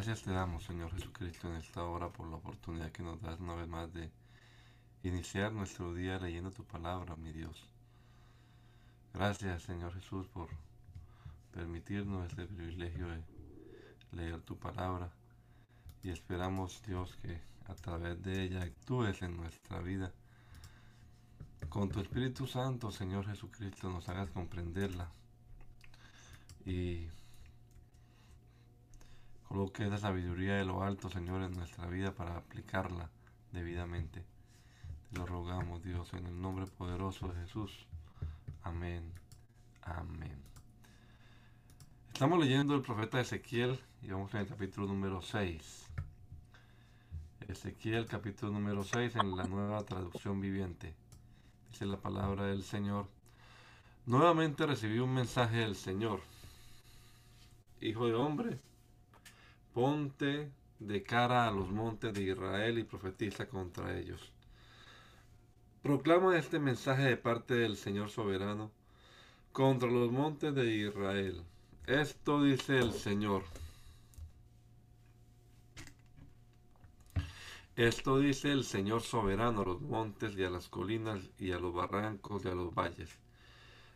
Gracias te damos, Señor Jesucristo, en esta hora por la oportunidad que nos das una vez más de iniciar nuestro día leyendo tu palabra, mi Dios. Gracias, Señor Jesús, por permitirnos este privilegio de leer tu palabra y esperamos, Dios, que a través de ella actúes en nuestra vida. Con tu Espíritu Santo, Señor Jesucristo, nos hagas comprenderla y Coloque esa sabiduría de lo alto, Señor, en nuestra vida para aplicarla debidamente. Te lo rogamos, Dios, en el nombre poderoso de Jesús. Amén. Amén. Estamos leyendo el profeta Ezequiel y vamos en el capítulo número 6. Ezequiel capítulo número 6 en la nueva traducción viviente. Dice la palabra del Señor. Nuevamente recibí un mensaje del Señor. Hijo de hombre, Ponte de cara a los montes de Israel y profetiza contra ellos. Proclama este mensaje de parte del Señor soberano contra los montes de Israel. Esto dice el Señor. Esto dice el Señor soberano a los montes y a las colinas y a los barrancos y a los valles.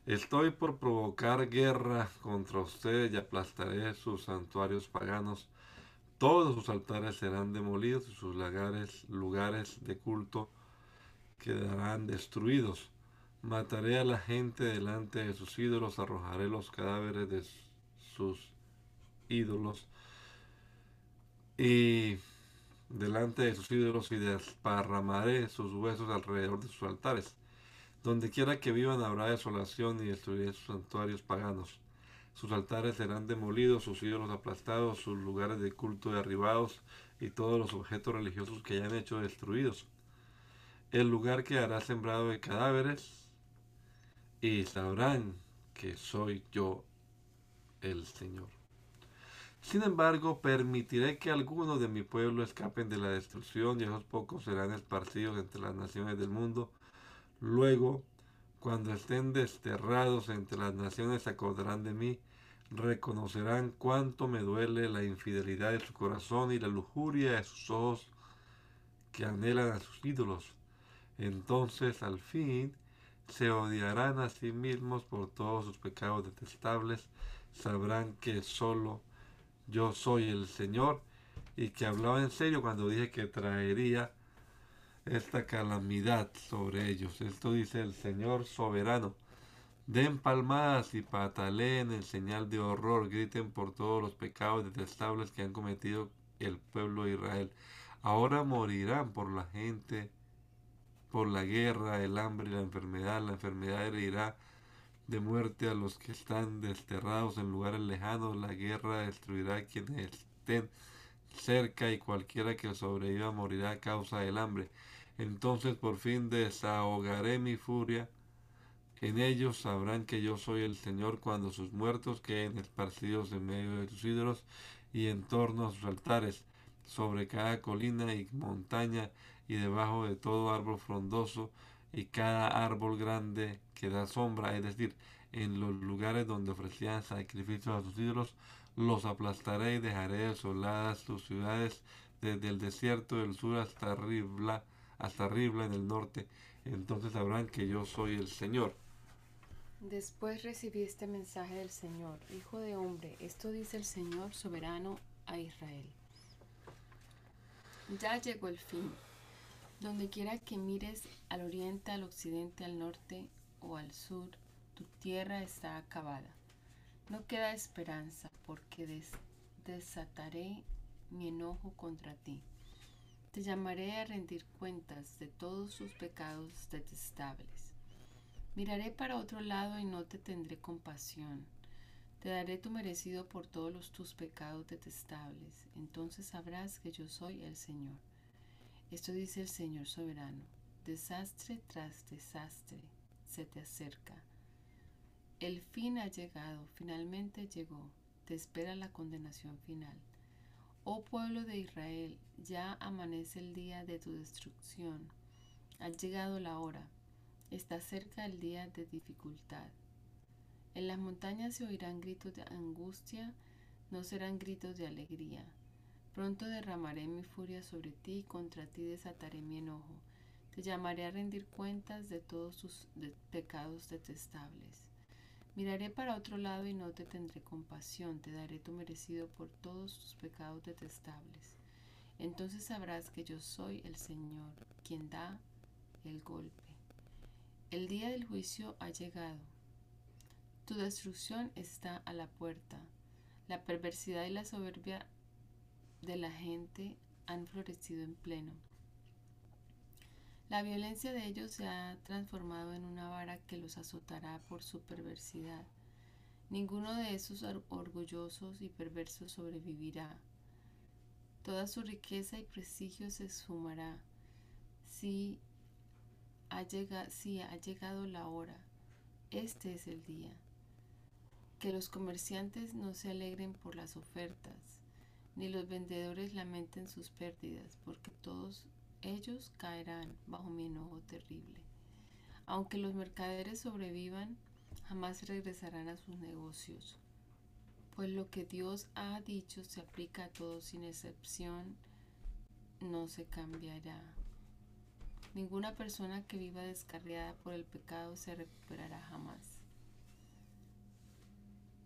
Estoy por provocar guerra contra ustedes y aplastaré sus santuarios paganos todos sus altares serán demolidos y sus lugares, lugares de culto quedarán destruidos. Mataré a la gente delante de sus ídolos, arrojaré los cadáveres de sus ídolos y delante de sus ídolos y desparramaré sus huesos alrededor de sus altares. Donde quiera que vivan habrá desolación y destruiré sus santuarios paganos. Sus altares serán demolidos, sus ídolos aplastados, sus lugares de culto derribados y todos los objetos religiosos que hayan hecho destruidos. El lugar quedará sembrado de cadáveres y sabrán que soy yo el Señor. Sin embargo, permitiré que algunos de mi pueblo escapen de la destrucción y esos pocos serán esparcidos entre las naciones del mundo. Luego cuando estén desterrados entre las naciones se acordarán de mí, reconocerán cuánto me duele la infidelidad de su corazón y la lujuria de sus ojos que anhelan a sus ídolos. Entonces al fin se odiarán a sí mismos por todos sus pecados detestables, sabrán que solo yo soy el Señor y que hablaba en serio cuando dije que traería esta calamidad sobre ellos. Esto dice el Señor soberano. Den palmadas y pataleen en señal de horror, griten por todos los pecados detestables que han cometido el pueblo de Israel. Ahora morirán por la gente, por la guerra, el hambre y la enfermedad. La enfermedad herirá de muerte a los que están desterrados en lugares lejanos. La guerra destruirá a quienes estén cerca y cualquiera que sobreviva morirá a causa del hambre. Entonces por fin desahogaré mi furia. En ellos sabrán que yo soy el Señor cuando sus muertos queden esparcidos en medio de sus ídolos y en torno a sus altares, sobre cada colina y montaña y debajo de todo árbol frondoso y cada árbol grande que da sombra, es decir, en los lugares donde ofrecían sacrificios a sus ídolos, los aplastaré y dejaré desoladas sus ciudades desde el desierto del sur hasta Ribla hasta Ribla en el norte, entonces sabrán que yo soy el Señor. Después recibí este mensaje del Señor, Hijo de hombre, esto dice el Señor soberano a Israel. Ya llegó el fin. Donde quiera que mires al oriente, al occidente, al norte o al sur, tu tierra está acabada. No queda esperanza, porque desataré mi enojo contra ti Te llamaré a rendir cuentas de todos tus pecados detestables. Miraré para otro lado y no te tendré compasión. Te daré tu merecido por todos tus pecados detestables. Entonces sabrás que yo soy el Señor. Esto dice el Señor soberano. Desastre tras desastre se te acerca. El fin ha llegado, finalmente llegó. Te espera la condenación final. Oh pueblo de Israel, ya amanece el día de tu destrucción. Ha llegado la hora. Está cerca el día de dificultad. En las montañas se oirán gritos de angustia, no serán gritos de alegría. Pronto derramaré mi furia sobre ti y contra ti desataré mi enojo. Te llamaré a rendir cuentas de todos tus pecados detestables. Miraré para otro lado y no te tendré compasión, te daré tu merecido por todos tus pecados detestables. Entonces sabrás que yo soy el Señor, quien da el golpe. El día del juicio ha llegado. Tu destrucción está a la puerta. La perversidad y la soberbia de la gente han florecido en pleno. La violencia de ellos se ha transformado en una vara que los azotará por su perversidad. Ninguno de esos orgullosos y perversos sobrevivirá. Toda su riqueza y prestigio se esfumará. Si ha, llegado, si ha llegado la hora, este es el día. Que los comerciantes no se alegren por las ofertas, ni los vendedores lamenten sus pérdidas, porque todos ellos caerán bajo mi enojo terrible. Aunque los mercaderes sobrevivan, jamás regresarán a sus negocios, pues lo que Dios ha dicho se aplica a todos sin excepción, no se cambiará. Ninguna persona que viva descarriada por el pecado se recuperará jamás.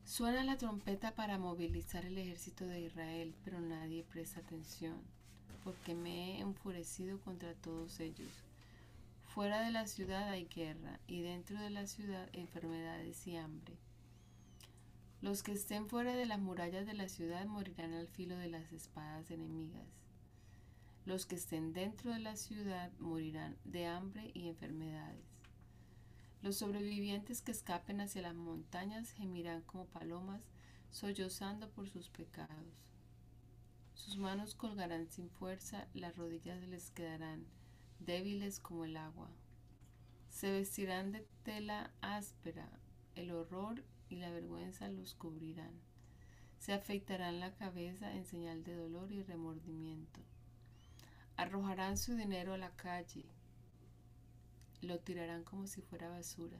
Suena la trompeta para movilizar el ejército de Israel, pero nadie presta atención porque me he enfurecido contra todos ellos. Fuera de la ciudad hay guerra y dentro de la ciudad enfermedades y hambre. Los que estén fuera de las murallas de la ciudad morirán al filo de las espadas enemigas. Los que estén dentro de la ciudad morirán de hambre y enfermedades. Los sobrevivientes que escapen hacia las montañas gemirán como palomas, sollozando por sus pecados. Sus manos colgarán sin fuerza, las rodillas les quedarán débiles como el agua. Se vestirán de tela áspera, el horror y la vergüenza los cubrirán. Se afeitarán la cabeza en señal de dolor y remordimiento. Arrojarán su dinero a la calle, lo tirarán como si fuera basura.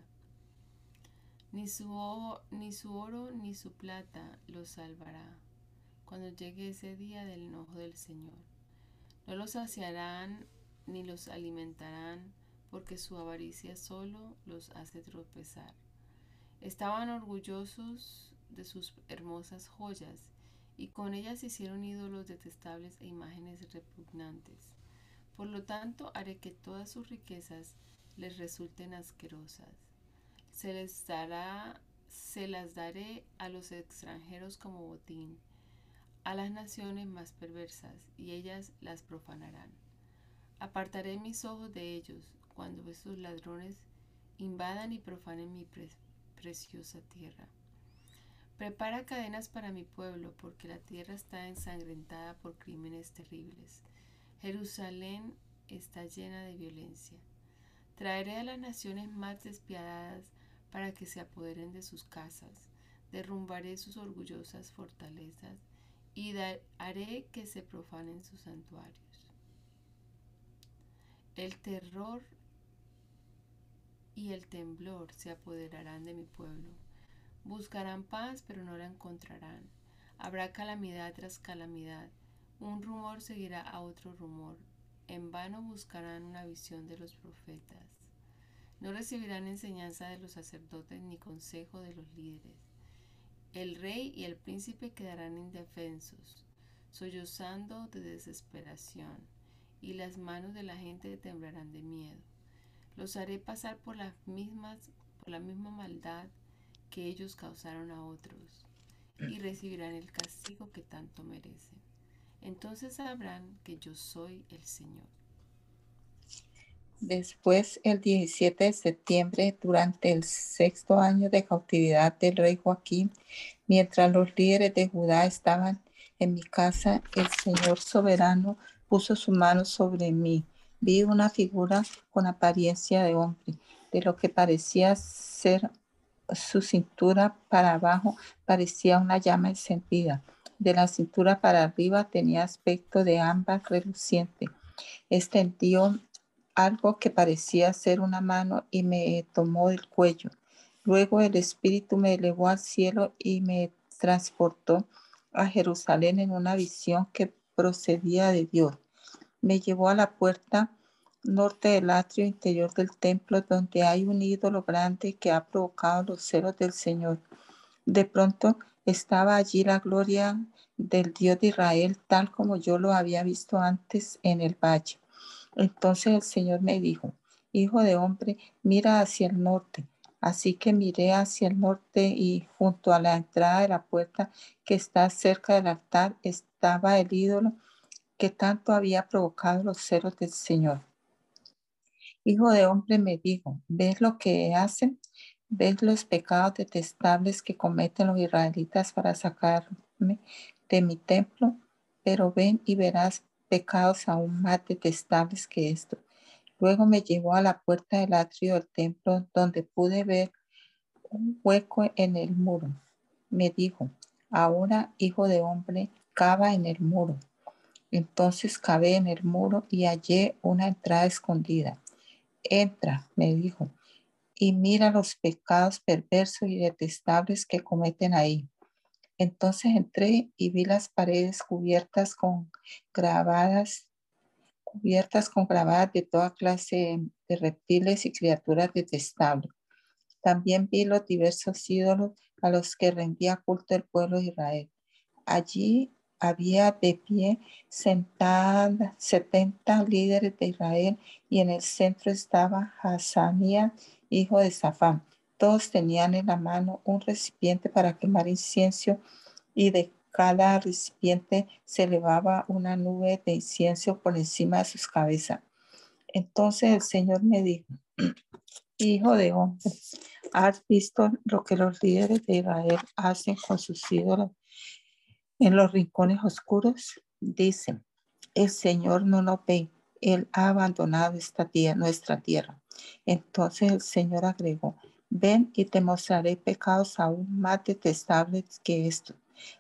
Ni su, ni su oro ni su plata los salvará cuando llegue ese día del enojo del Señor. No los saciarán ni los alimentarán, porque su avaricia solo los hace tropezar. Estaban orgullosos de sus hermosas joyas, y con ellas hicieron ídolos detestables e imágenes repugnantes. Por lo tanto, haré que todas sus riquezas les resulten asquerosas. Se les dará, se las daré a los extranjeros como botín a las naciones más perversas, y ellas las profanarán. Apartaré mis ojos de ellos cuando estos ladrones invadan y profanen mi preciosa tierra. Prepara cadenas para mi pueblo, porque la tierra está ensangrentada por crímenes terribles. Jerusalén está llena de violencia. Traeré a las naciones más despiadadas para que se apoderen de sus casas. Derrumbaré sus orgullosas fortalezas y haré que se profanen sus santuarios. El terror y el temblor se apoderarán de mi pueblo. Buscarán paz, pero no la encontrarán. Habrá calamidad tras calamidad. Un rumor seguirá a otro rumor. En vano buscarán una visión de los profetas. No recibirán enseñanza de los sacerdotes ni consejo de los líderes. El rey y el príncipe quedarán indefensos, sollozando de desesperación, y las manos de la gente temblarán de miedo. Los haré pasar por las mismas, por la misma maldad que ellos causaron a otros, y recibirán el castigo que tanto merecen. Entonces sabrán que yo soy el Señor. Después, el 17 de septiembre, durante el sexto año de cautividad del rey Joaquín, mientras los líderes de Judá estaban en mi casa, el Señor soberano puso su mano sobre mí. Vi una figura con apariencia de hombre, de lo que parecía ser su cintura para abajo, parecía una llama encendida. De la cintura para arriba tenía aspecto de ámbar reluciente. Extendió algo que parecía ser una mano y me tomó del cuello. Luego el Espíritu me elevó al cielo y me transportó a Jerusalén en una visión que procedía de Dios. Me llevó a la puerta norte del atrio interior del templo donde hay un ídolo grande que ha provocado los celos del Señor. De pronto estaba allí la gloria del Dios de Israel tal como yo lo había visto antes en el valle. Entonces el Señor me dijo, Hijo de hombre, mira hacia el norte. Así que miré hacia el norte y junto a la entrada de la puerta que está cerca del altar estaba el ídolo que tanto había provocado los celos del Señor. Hijo de hombre me dijo, ¿ves lo que hacen? ¿Ves los pecados detestables que cometen los israelitas para sacarme de mi templo? Pero ven y verás pecados aún más detestables que esto. Luego me llevó a la puerta del atrio del templo donde pude ver un hueco en el muro. Me dijo, ahora, hijo de hombre, cava en el muro. Entonces cavé en el muro y hallé una entrada escondida. Entra, me dijo, y mira los pecados perversos y detestables que cometen ahí. Entonces entré y vi las paredes cubiertas con grabadas, cubiertas con grabadas de toda clase de reptiles y criaturas detestables. También vi los diversos ídolos a los que rendía culto el pueblo de Israel. Allí había de pie sentadas 70 líderes de Israel y en el centro estaba Hasanía, hijo de Safán todos tenían en la mano un recipiente para quemar incienso y de cada recipiente se elevaba una nube de incienso por encima de sus cabezas. Entonces el Señor me dijo, Hijo de hombre, ¿has visto lo que los líderes de Israel hacen con sus ídolos en los rincones oscuros? Dicen, el Señor no nos ve, Él ha abandonado esta tierra, nuestra tierra. Entonces el Señor agregó, Ven y te mostraré pecados aún más detestables que estos.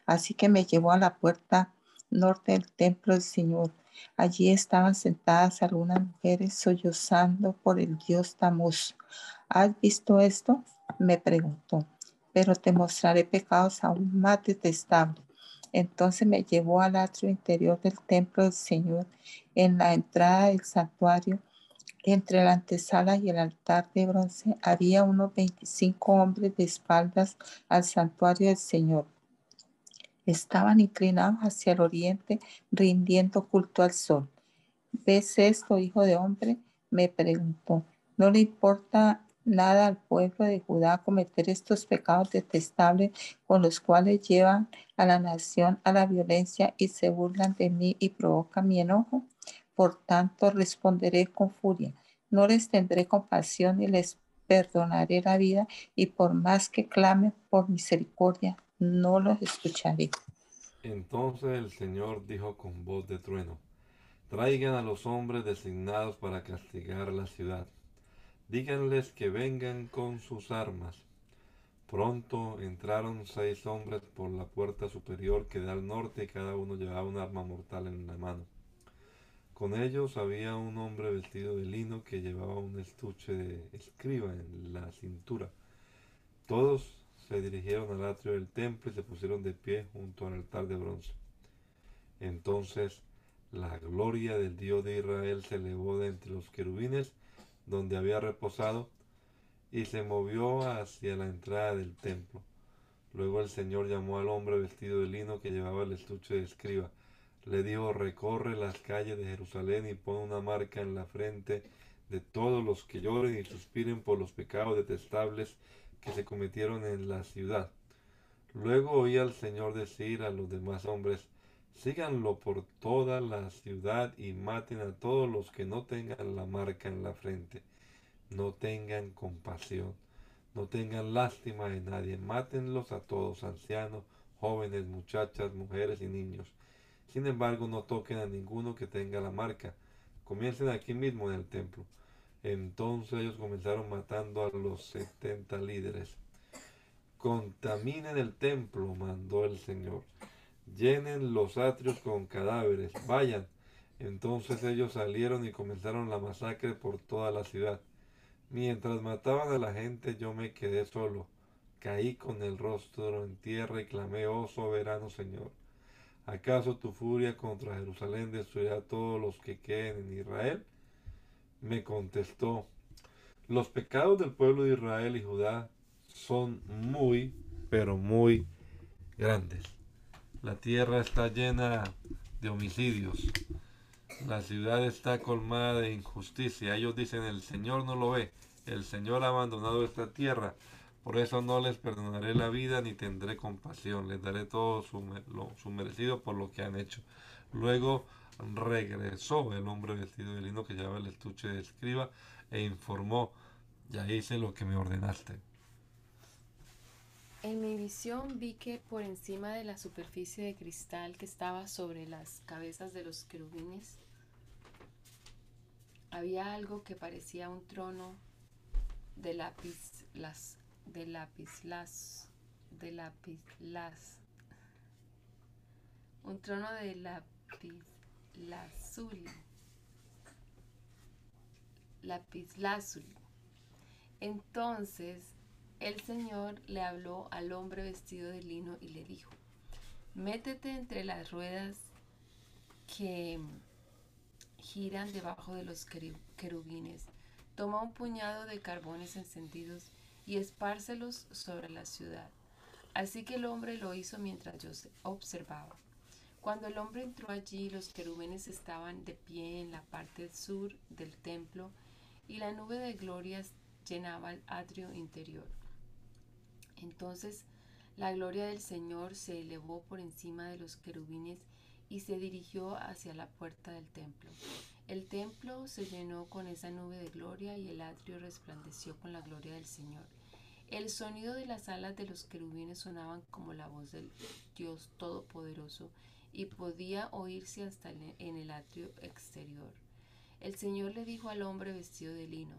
Así que me llevó a la puerta norte del templo del Señor. Allí estaban sentadas algunas mujeres sollozando por el dios Tamuz. ¿Has visto esto? Me preguntó. Pero te mostraré pecados aún más detestables. Entonces me llevó al atrio interior del templo del Señor. En la entrada del santuario entre la antesala y el altar de bronce había unos 25 hombres de espaldas al santuario del Señor. Estaban inclinados hacia el oriente, rindiendo culto al sol. ¿Ves esto, hijo de hombre? me preguntó. ¿No le importa nada al pueblo de Judá cometer estos pecados detestables con los cuales llevan a la nación a la violencia y se burlan de mí y provocan mi enojo? Por tanto, responderé con furia. No les tendré compasión y les perdonaré la vida y por más que clamen por misericordia, no los escucharé. Entonces el Señor dijo con voz de trueno, traigan a los hombres designados para castigar la ciudad. Díganles que vengan con sus armas. Pronto entraron seis hombres por la puerta superior que da al norte y cada uno llevaba un arma mortal en la mano. Con ellos había un hombre vestido de lino que llevaba un estuche de escriba en la cintura. Todos se dirigieron al atrio del templo y se pusieron de pie junto al altar de bronce. Entonces la gloria del Dios de Israel se elevó de entre los querubines donde había reposado y se movió hacia la entrada del templo. Luego el Señor llamó al hombre vestido de lino que llevaba el estuche de escriba le dijo, recorre las calles de Jerusalén y pon una marca en la frente de todos los que lloren y suspiren por los pecados detestables que se cometieron en la ciudad. Luego oí al Señor decir a los demás hombres, Síganlo por toda la ciudad y maten a todos los que no tengan la marca en la frente. No tengan compasión, no tengan lástima de nadie. Mátenlos a todos, ancianos, jóvenes, muchachas, mujeres y niños. Sin embargo, no toquen a ninguno que tenga la marca. Comiencen aquí mismo en el templo. Entonces ellos comenzaron matando a los setenta líderes. Contaminen el templo, mandó el Señor. Llenen los atrios con cadáveres. Vayan. Entonces ellos salieron y comenzaron la masacre por toda la ciudad. Mientras mataban a la gente yo me quedé solo. Caí con el rostro en tierra y clamé, oh soberano Señor. ¿Acaso tu furia contra Jerusalén destruirá a todos los que queden en Israel? Me contestó, los pecados del pueblo de Israel y Judá son muy, pero muy grandes. La tierra está llena de homicidios. La ciudad está colmada de injusticia. Ellos dicen, el Señor no lo ve. El Señor ha abandonado esta tierra. Por eso no les perdonaré la vida ni tendré compasión. Les daré todo su, su merecido por lo que han hecho. Luego regresó el hombre vestido de lino que llevaba el estuche de escriba e informó, ya hice lo que me ordenaste. En mi visión vi que por encima de la superficie de cristal que estaba sobre las cabezas de los querubines había algo que parecía un trono de lápiz las de lápiz las de lápiz las. Un trono de lápiz lazuli lápiz entonces el Señor le habló al hombre vestido de lino y le dijo, métete entre las ruedas que giran debajo de los querubines, toma un puñado de carbones encendidos y espárcelos sobre la ciudad. Así que el hombre lo hizo mientras yo observaba. Cuando el hombre entró allí, los querubines estaban de pie en la parte sur del templo y la nube de glorias llenaba el atrio interior. Entonces la gloria del Señor se elevó por encima de los querubines y se dirigió hacia la puerta del templo. El templo se llenó con esa nube de gloria y el atrio resplandeció con la gloria del Señor. El sonido de las alas de los querubines sonaban como la voz del Dios Todopoderoso y podía oírse hasta en el atrio exterior. El Señor le dijo al hombre vestido de lino,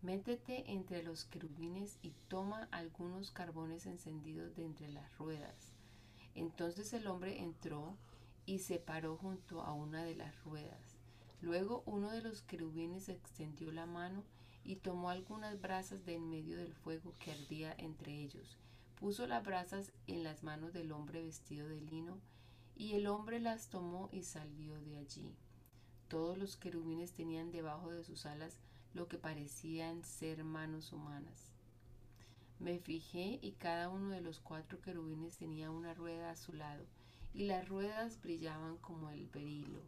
Métete entre los querubines y toma algunos carbones encendidos de entre las ruedas. Entonces el hombre entró y se paró junto a una de las ruedas. Luego uno de los querubines extendió la mano y tomó algunas brasas de en medio del fuego que ardía entre ellos. Puso las brasas en las manos del hombre vestido de lino y el hombre las tomó y salió de allí. Todos los querubines tenían debajo de sus alas lo que parecían ser manos humanas. Me fijé y cada uno de los cuatro querubines tenía una rueda a su lado, y las ruedas brillaban como el berilo.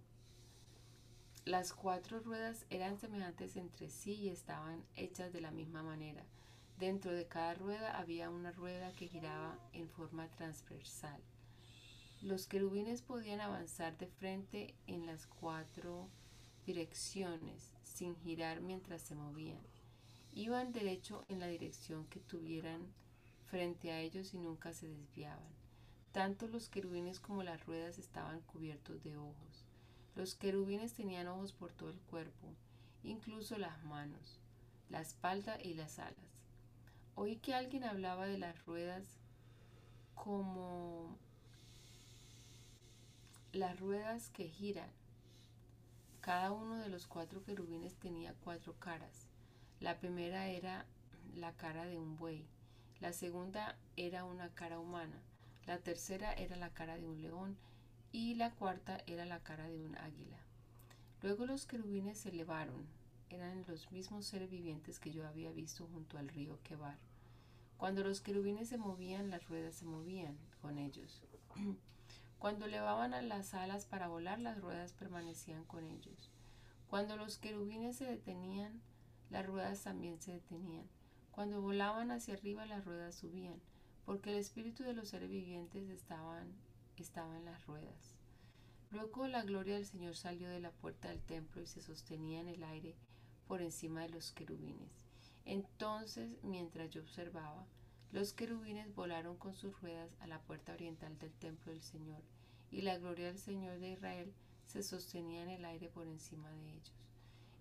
Las cuatro ruedas eran semejantes entre sí y estaban hechas de la misma manera. Dentro de cada rueda había una rueda que giraba en forma transversal. Los querubines podían avanzar de frente en las cuatro direcciones sin girar mientras se movían. Iban derecho en la dirección que tuvieran frente a ellos y nunca se desviaban. Tanto los querubines como las ruedas estaban cubiertos de ojos. Los querubines tenían ojos por todo el cuerpo, incluso las manos, la espalda y las alas. Oí que alguien hablaba de las ruedas como las ruedas que giran cada uno de los cuatro querubines tenía cuatro caras. La primera era la cara de un buey, la segunda era una cara humana, la tercera era la cara de un león y la cuarta era la cara de un águila. Luego los querubines se elevaron, eran los mismos seres vivientes que yo había visto junto al río Quebar. Cuando los querubines se movían, las ruedas se movían con ellos. Cuando levaban a las alas para volar, las ruedas permanecían con ellos. Cuando los querubines se detenían, las ruedas también se detenían. Cuando volaban hacia arriba, las ruedas subían, porque el espíritu de los seres vivientes estaban, estaba en las ruedas. Luego la gloria del Señor salió de la puerta del templo y se sostenía en el aire por encima de los querubines. Entonces, mientras yo observaba, los querubines volaron con sus ruedas a la puerta oriental del templo del Señor, y la gloria del Señor de Israel se sostenía en el aire por encima de ellos.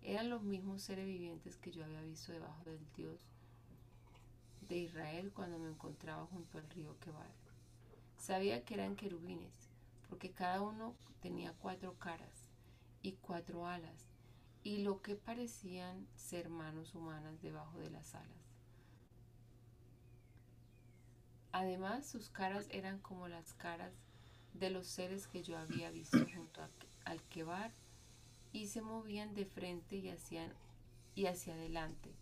Eran los mismos seres vivientes que yo había visto debajo del Dios de Israel cuando me encontraba junto al río Kebar. Sabía que eran querubines, porque cada uno tenía cuatro caras y cuatro alas, y lo que parecían ser manos humanas debajo de las alas. Además, sus caras eran como las caras de los seres que yo había visto junto al Kebar y se movían de frente y, y hacia adelante,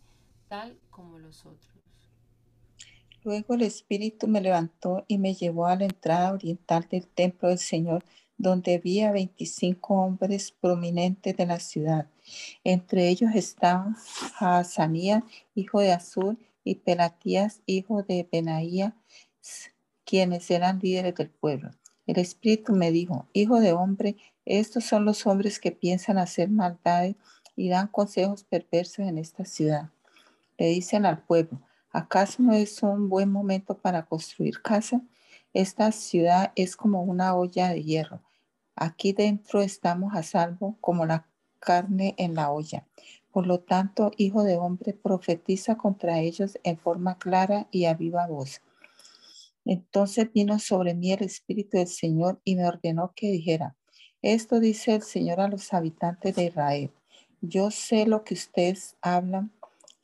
tal como los otros. Luego el Espíritu me levantó y me llevó a la entrada oriental del templo del Señor, donde vi a 25 hombres prominentes de la ciudad. Entre ellos estaban Hazanías, hijo de Azul, y Pelatías, hijo de Benaía, quienes eran líderes del pueblo. El Espíritu me dijo, Hijo de hombre, estos son los hombres que piensan hacer maldades y dan consejos perversos en esta ciudad. Le dicen al pueblo, ¿acaso no es un buen momento para construir casa? Esta ciudad es como una olla de hierro. Aquí dentro estamos a salvo como la carne en la olla. Por lo tanto, hijo de hombre, profetiza contra ellos en forma clara y a viva voz. Entonces vino sobre mí el Espíritu del Señor y me ordenó que dijera, esto dice el Señor a los habitantes de Israel. Yo sé lo que ustedes hablan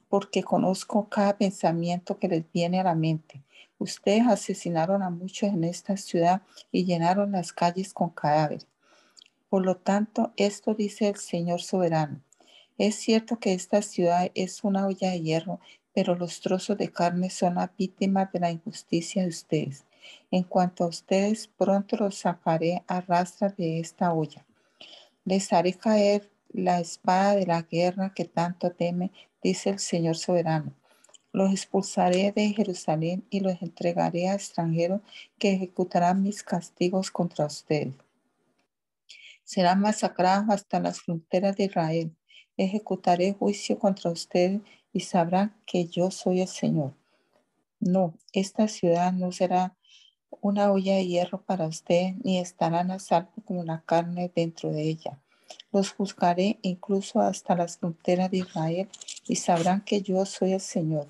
porque conozco cada pensamiento que les viene a la mente. Ustedes asesinaron a muchos en esta ciudad y llenaron las calles con cadáveres. Por lo tanto, esto dice el Señor soberano. Es cierto que esta ciudad es una olla de hierro pero los trozos de carne son las víctimas de la injusticia de ustedes. En cuanto a ustedes, pronto los sacaré a rastras de esta olla. Les haré caer la espada de la guerra que tanto teme, dice el Señor soberano. Los expulsaré de Jerusalén y los entregaré a extranjeros que ejecutarán mis castigos contra ustedes. Serán masacrados hasta las fronteras de Israel. Ejecutaré juicio contra ustedes y sabrán que yo soy el Señor. No, esta ciudad no será una olla de hierro para usted, ni estarán a salvo como la carne dentro de ella. Los juzgaré incluso hasta las fronteras de Israel y sabrán que yo soy el Señor,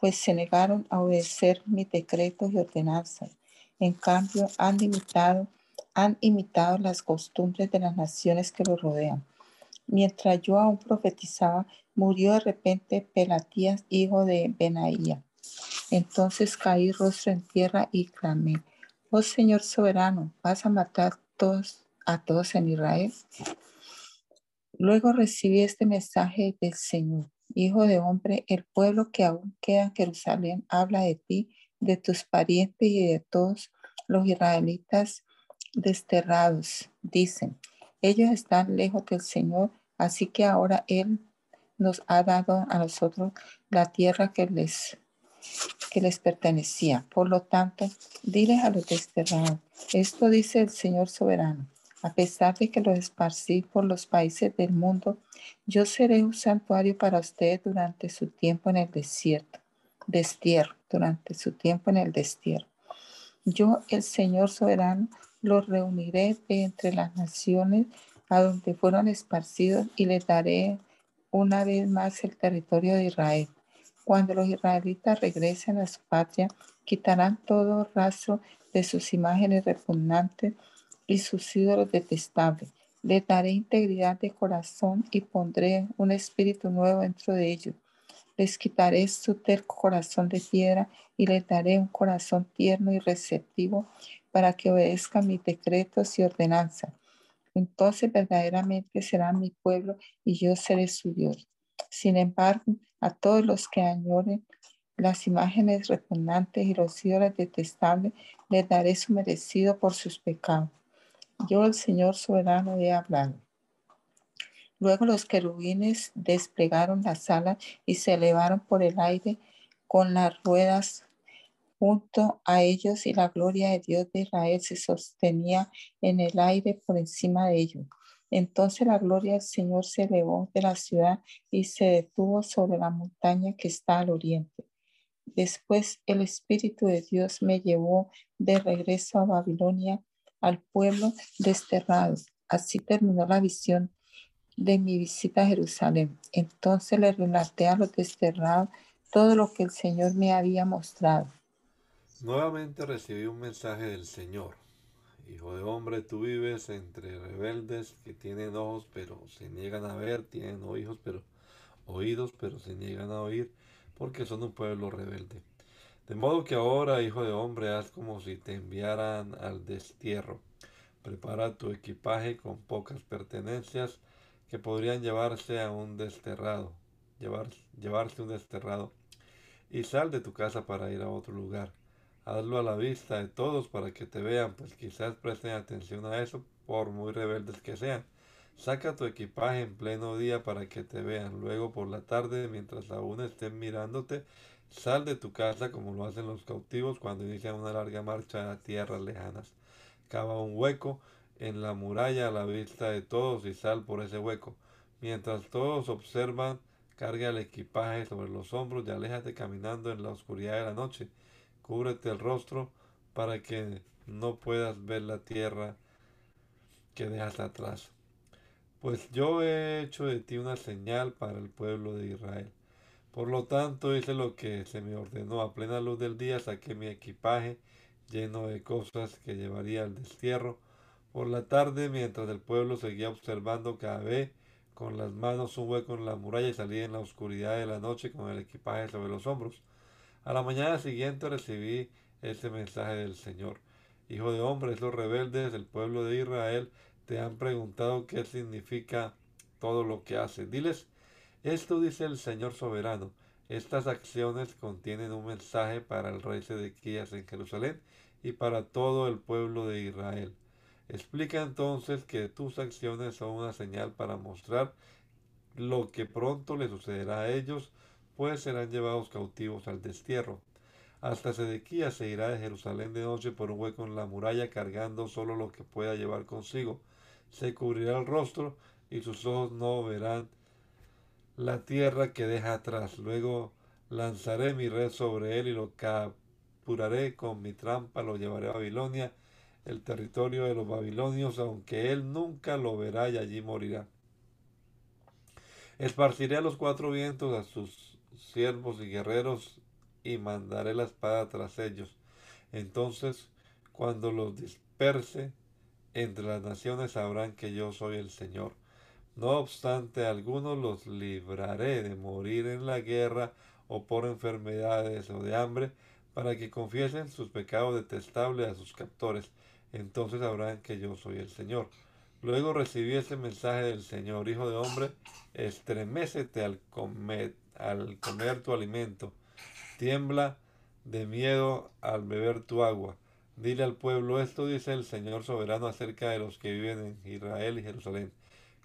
pues se negaron a obedecer mis decretos y ordenanzas. En cambio, han imitado, han imitado las costumbres de las naciones que lo rodean. Mientras yo aún profetizaba, murió de repente Pelatías, hijo de Benaía. Entonces caí rostro en tierra y clamé, oh Señor soberano, ¿vas a matar a todos en Israel? Luego recibí este mensaje del Señor. Hijo de hombre, el pueblo que aún queda en Jerusalén habla de ti, de tus parientes y de todos los israelitas desterrados. Dicen, ellos están lejos del Señor, así que ahora Él nos ha dado a nosotros la tierra que les, que les pertenecía. Por lo tanto, diles a los desterrados, esto dice el Señor soberano, a pesar de que los esparcí por los países del mundo, yo seré un santuario para ustedes durante su tiempo en el desierto, destierro, durante su tiempo en el destierro. Yo, el Señor soberano, los reuniré de entre las naciones a donde fueron esparcidos y les daré una vez más el territorio de Israel. Cuando los israelitas regresen a su patria, quitarán todo rastro de sus imágenes repugnantes y sus ídolos detestables. Les daré integridad de corazón y pondré un espíritu nuevo dentro de ellos. Les quitaré su terco corazón de piedra y les daré un corazón tierno y receptivo para que obedezcan mis decretos y ordenanzas entonces verdaderamente será mi pueblo y yo seré su Dios. Sin embargo, a todos los que añoren las imágenes repugnantes y los ídolos detestables, les daré su merecido por sus pecados. Yo, el Señor soberano, he hablado. Luego los querubines desplegaron las alas y se elevaron por el aire con las ruedas junto a ellos y la gloria de Dios de Israel se sostenía en el aire por encima de ellos. Entonces la gloria del Señor se elevó de la ciudad y se detuvo sobre la montaña que está al oriente. Después el Espíritu de Dios me llevó de regreso a Babilonia, al pueblo desterrado. Así terminó la visión de mi visita a Jerusalén. Entonces le relaté a los desterrados todo lo que el Señor me había mostrado. Nuevamente recibí un mensaje del Señor. Hijo de hombre, tú vives entre rebeldes que tienen ojos pero se niegan a ver, tienen oídos pero oídos pero se niegan a oír, porque son un pueblo rebelde. De modo que ahora, hijo de hombre, haz como si te enviaran al destierro. Prepara tu equipaje con pocas pertenencias que podrían llevarse a un desterrado, llevar, llevarse un desterrado, y sal de tu casa para ir a otro lugar hazlo a la vista de todos para que te vean, pues quizás presten atención a eso por muy rebeldes que sean. Saca tu equipaje en pleno día para que te vean. Luego por la tarde, mientras aún estén mirándote, sal de tu casa como lo hacen los cautivos cuando inician una larga marcha a tierras lejanas. Cava un hueco en la muralla a la vista de todos y sal por ese hueco. Mientras todos observan, carga el equipaje sobre los hombros y aléjate caminando en la oscuridad de la noche cúbrete el rostro para que no puedas ver la tierra que dejas atrás. Pues yo he hecho de ti una señal para el pueblo de Israel. Por lo tanto hice lo que se me ordenó. A plena luz del día saqué mi equipaje lleno de cosas que llevaría al destierro. Por la tarde, mientras el pueblo seguía observando, cavé con las manos un hueco en la muralla y salí en la oscuridad de la noche con el equipaje sobre los hombros. A la mañana siguiente recibí ese mensaje del Señor. Hijo de hombre, esos rebeldes del pueblo de Israel te han preguntado qué significa todo lo que hace. Diles, esto dice el Señor soberano. Estas acciones contienen un mensaje para el rey Sedequías en Jerusalén y para todo el pueblo de Israel. Explica entonces que tus acciones son una señal para mostrar lo que pronto le sucederá a ellos pues serán llevados cautivos al destierro. Hasta Sedequías se irá de Jerusalén de noche por un hueco en la muralla cargando solo lo que pueda llevar consigo. Se cubrirá el rostro y sus ojos no verán la tierra que deja atrás. Luego lanzaré mi red sobre él y lo capturaré con mi trampa, lo llevaré a Babilonia, el territorio de los babilonios, aunque él nunca lo verá y allí morirá. Esparciré a los cuatro vientos a sus siervos y guerreros y mandaré la espada tras ellos. Entonces, cuando los disperse entre las naciones, sabrán que yo soy el Señor. No obstante, algunos los libraré de morir en la guerra o por enfermedades o de hambre, para que confiesen sus pecados detestables a sus captores. Entonces sabrán que yo soy el Señor. Luego recibí ese mensaje del Señor, Hijo de hombre, estremécete al comer al comer tu alimento. Tiembla de miedo al beber tu agua. Dile al pueblo, esto dice el Señor soberano acerca de los que viven en Israel y Jerusalén.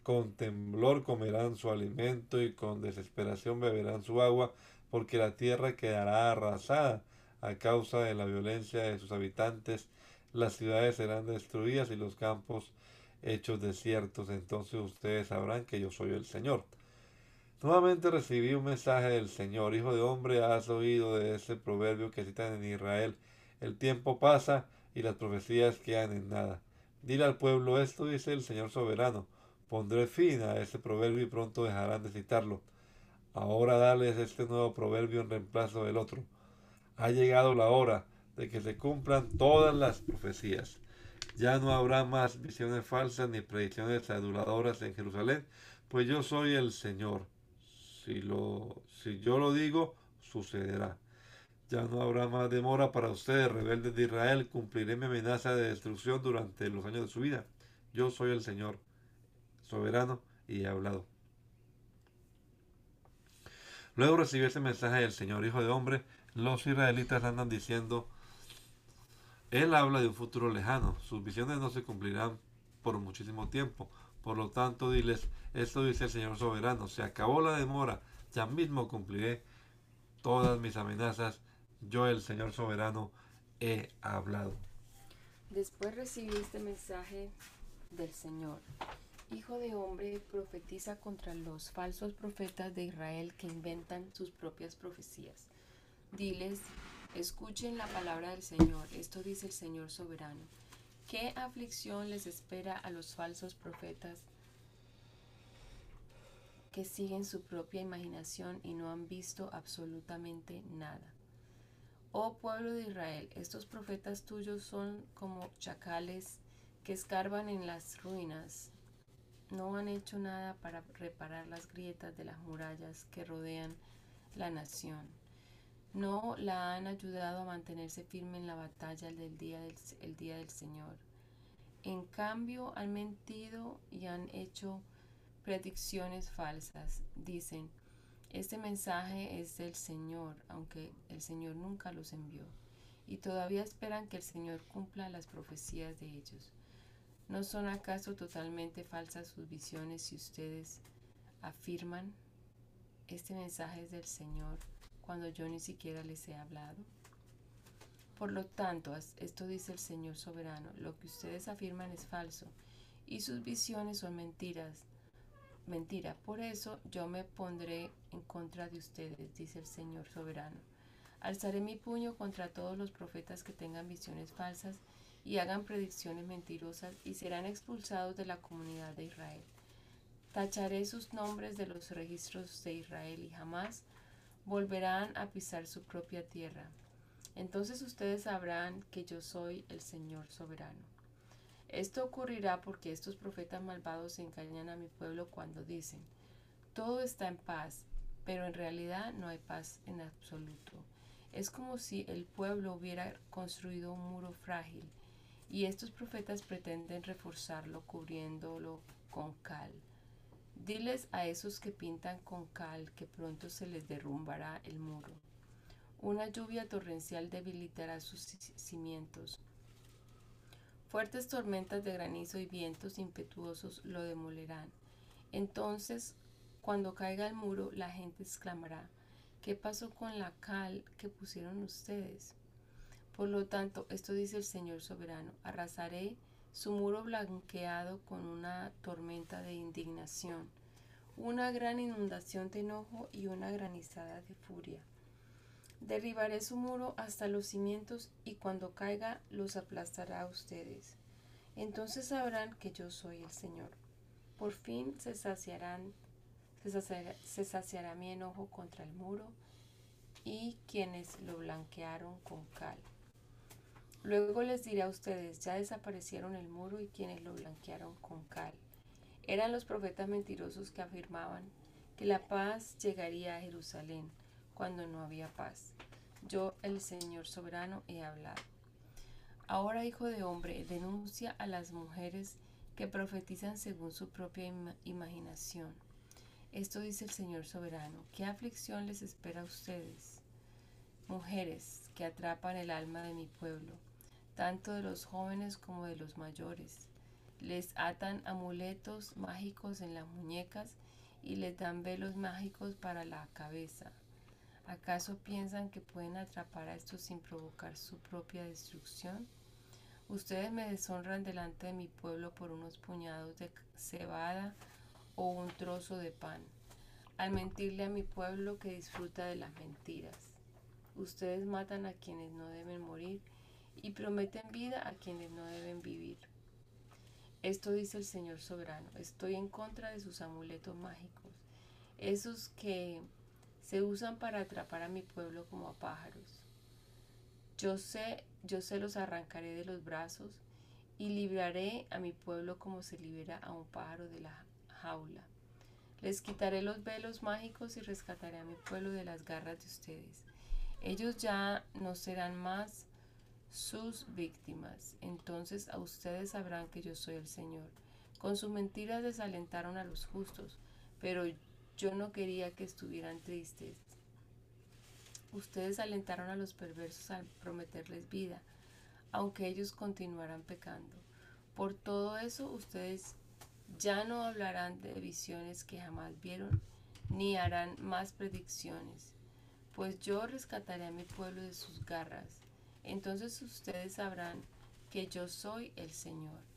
Con temblor comerán su alimento y con desesperación beberán su agua, porque la tierra quedará arrasada a causa de la violencia de sus habitantes. Las ciudades serán destruidas y los campos hechos desiertos. Entonces ustedes sabrán que yo soy el Señor. Nuevamente recibí un mensaje del Señor, Hijo de hombre, has oído de ese proverbio que citan en Israel. El tiempo pasa y las profecías quedan en nada. Dile al pueblo esto, dice el Señor soberano. Pondré fin a ese proverbio y pronto dejarán de citarlo. Ahora dales este nuevo proverbio en reemplazo del otro. Ha llegado la hora de que se cumplan todas las profecías. Ya no habrá más visiones falsas ni predicciones aduladoras en Jerusalén, pues yo soy el Señor si, lo, si yo lo digo, sucederá. Ya no habrá más demora para ustedes, rebeldes de Israel. Cumpliré mi amenaza de destrucción durante los años de su vida. Yo soy el Señor, soberano, y hablado. Luego recibí ese mensaje del Señor, Hijo de Hombre. Los israelitas andan diciendo, Él habla de un futuro lejano. Sus visiones no se cumplirán por muchísimo tiempo. Por lo tanto, diles, esto dice el Señor soberano, se acabó la demora, ya mismo cumpliré todas mis amenazas Yo, el Señor soberano, he hablado. Después recibí este mensaje del Señor. Hijo de hombre, profetiza contra los falsos profetas de Israel que inventan sus propias profecías. Diles, escuchen la palabra del Señor. Esto dice el Señor soberano. ¿Qué aflicción les espera a los falsos profetas que siguen su propia imaginación y no han visto absolutamente nada? Oh pueblo de Israel, estos profetas tuyos son como chacales que escarban en las ruinas. No han hecho nada para reparar las grietas de las murallas que rodean la nación. No la han ayudado a mantenerse firme en la batalla del día del, el día del Señor. En cambio, han mentido y han hecho predicciones falsas. Dicen, este mensaje es del Señor, aunque el Señor nunca los envió. Y todavía esperan que el Señor cumpla las profecías de ellos. ¿No son acaso totalmente falsas sus visiones si ustedes afirman, este mensaje es del Señor, cuando yo ni siquiera les he hablado? Por lo tanto, esto dice el Señor soberano, lo que ustedes afirman es falso y sus visiones son mentiras mentira. Por eso yo me pondré en contra de ustedes, dice el Señor soberano. Alzaré mi puño contra todos los profetas que tengan visiones falsas y hagan predicciones mentirosas y serán expulsados de la comunidad de Israel. Tacharé sus nombres de los registros de Israel y jamás volverán a pisar su propia tierra. Entonces ustedes sabrán que yo soy el Señor soberano. Esto ocurrirá porque estos profetas malvados engañan a mi pueblo cuando dicen, todo está en paz, pero en realidad no hay paz en absoluto. Es como si el pueblo hubiera construido un muro frágil y estos profetas pretenden reforzarlo cubriéndolo con cal. Diles a esos que pintan con cal que pronto se les derrumbará el muro. Una lluvia torrencial debilitará sus cimientos Fuertes tormentas de granizo y vientos impetuosos lo demolerán. Entonces, cuando caiga el muro, la gente exclamará, ¿qué pasó con la cal que pusieron ustedes? Por lo tanto, esto dice el Señor soberano, arrasaré su muro blanqueado con una tormenta de indignación, una gran inundación de enojo y una granizada de furia. Derribaré su muro hasta los cimientos y cuando caiga los aplastará a ustedes. Entonces sabrán que yo soy el Señor. Por fin se saciarán, se saciará, mi enojo contra el muro y quienes lo blanquearon con cal. Luego les diré a ustedes, ya desaparecieron el muro y quienes lo blanquearon con cal. Eran los profetas mentirosos que afirmaban que la paz llegaría a Jerusalén cuando no había paz. Yo, el Señor soberano, he hablado. Ahora, hijo de hombre, denuncia a las mujeres que profetizan según su propia imaginación. Esto dice el Señor soberano. ¿Qué aflicción les espera a ustedes? Mujeres que atrapan el alma de mi pueblo, tanto de los jóvenes como de los mayores. Les atan amuletos mágicos en las muñecas y les dan velos mágicos para la cabeza. ¿Acaso piensan que pueden atrapar a estos sin provocar su propia destrucción? Ustedes me deshonran delante de mi pueblo por unos puñados de cebada o un trozo de pan, al mentirle a mi pueblo que disfruta de las mentiras. Ustedes matan a quienes no deben morir y prometen vida a quienes no deben vivir. Esto dice el Señor soberano, estoy en contra de sus amuletos mágicos, esos que se usan para atrapar a mi pueblo como a pájaros. Yo sé, yo se los arrancaré de los brazos y libraré a mi pueblo como se libera a un pájaro de la jaula. Les quitaré los velos mágicos y rescataré a mi pueblo de las garras de ustedes. Ellos ya no serán más sus víctimas. Entonces a ustedes sabrán que yo soy el Señor. Con sus mentiras desalentaron a los justos, pero yo no quería que estuvieran tristes. Ustedes alentaron a los perversos al prometerles vida, aunque ellos continuaran pecando. Por todo eso ustedes ya no hablarán de visiones que jamás vieron, ni harán más predicciones. pues yo rescataré a mi pueblo de sus garras. Entonces ustedes sabrán que yo soy el Señor.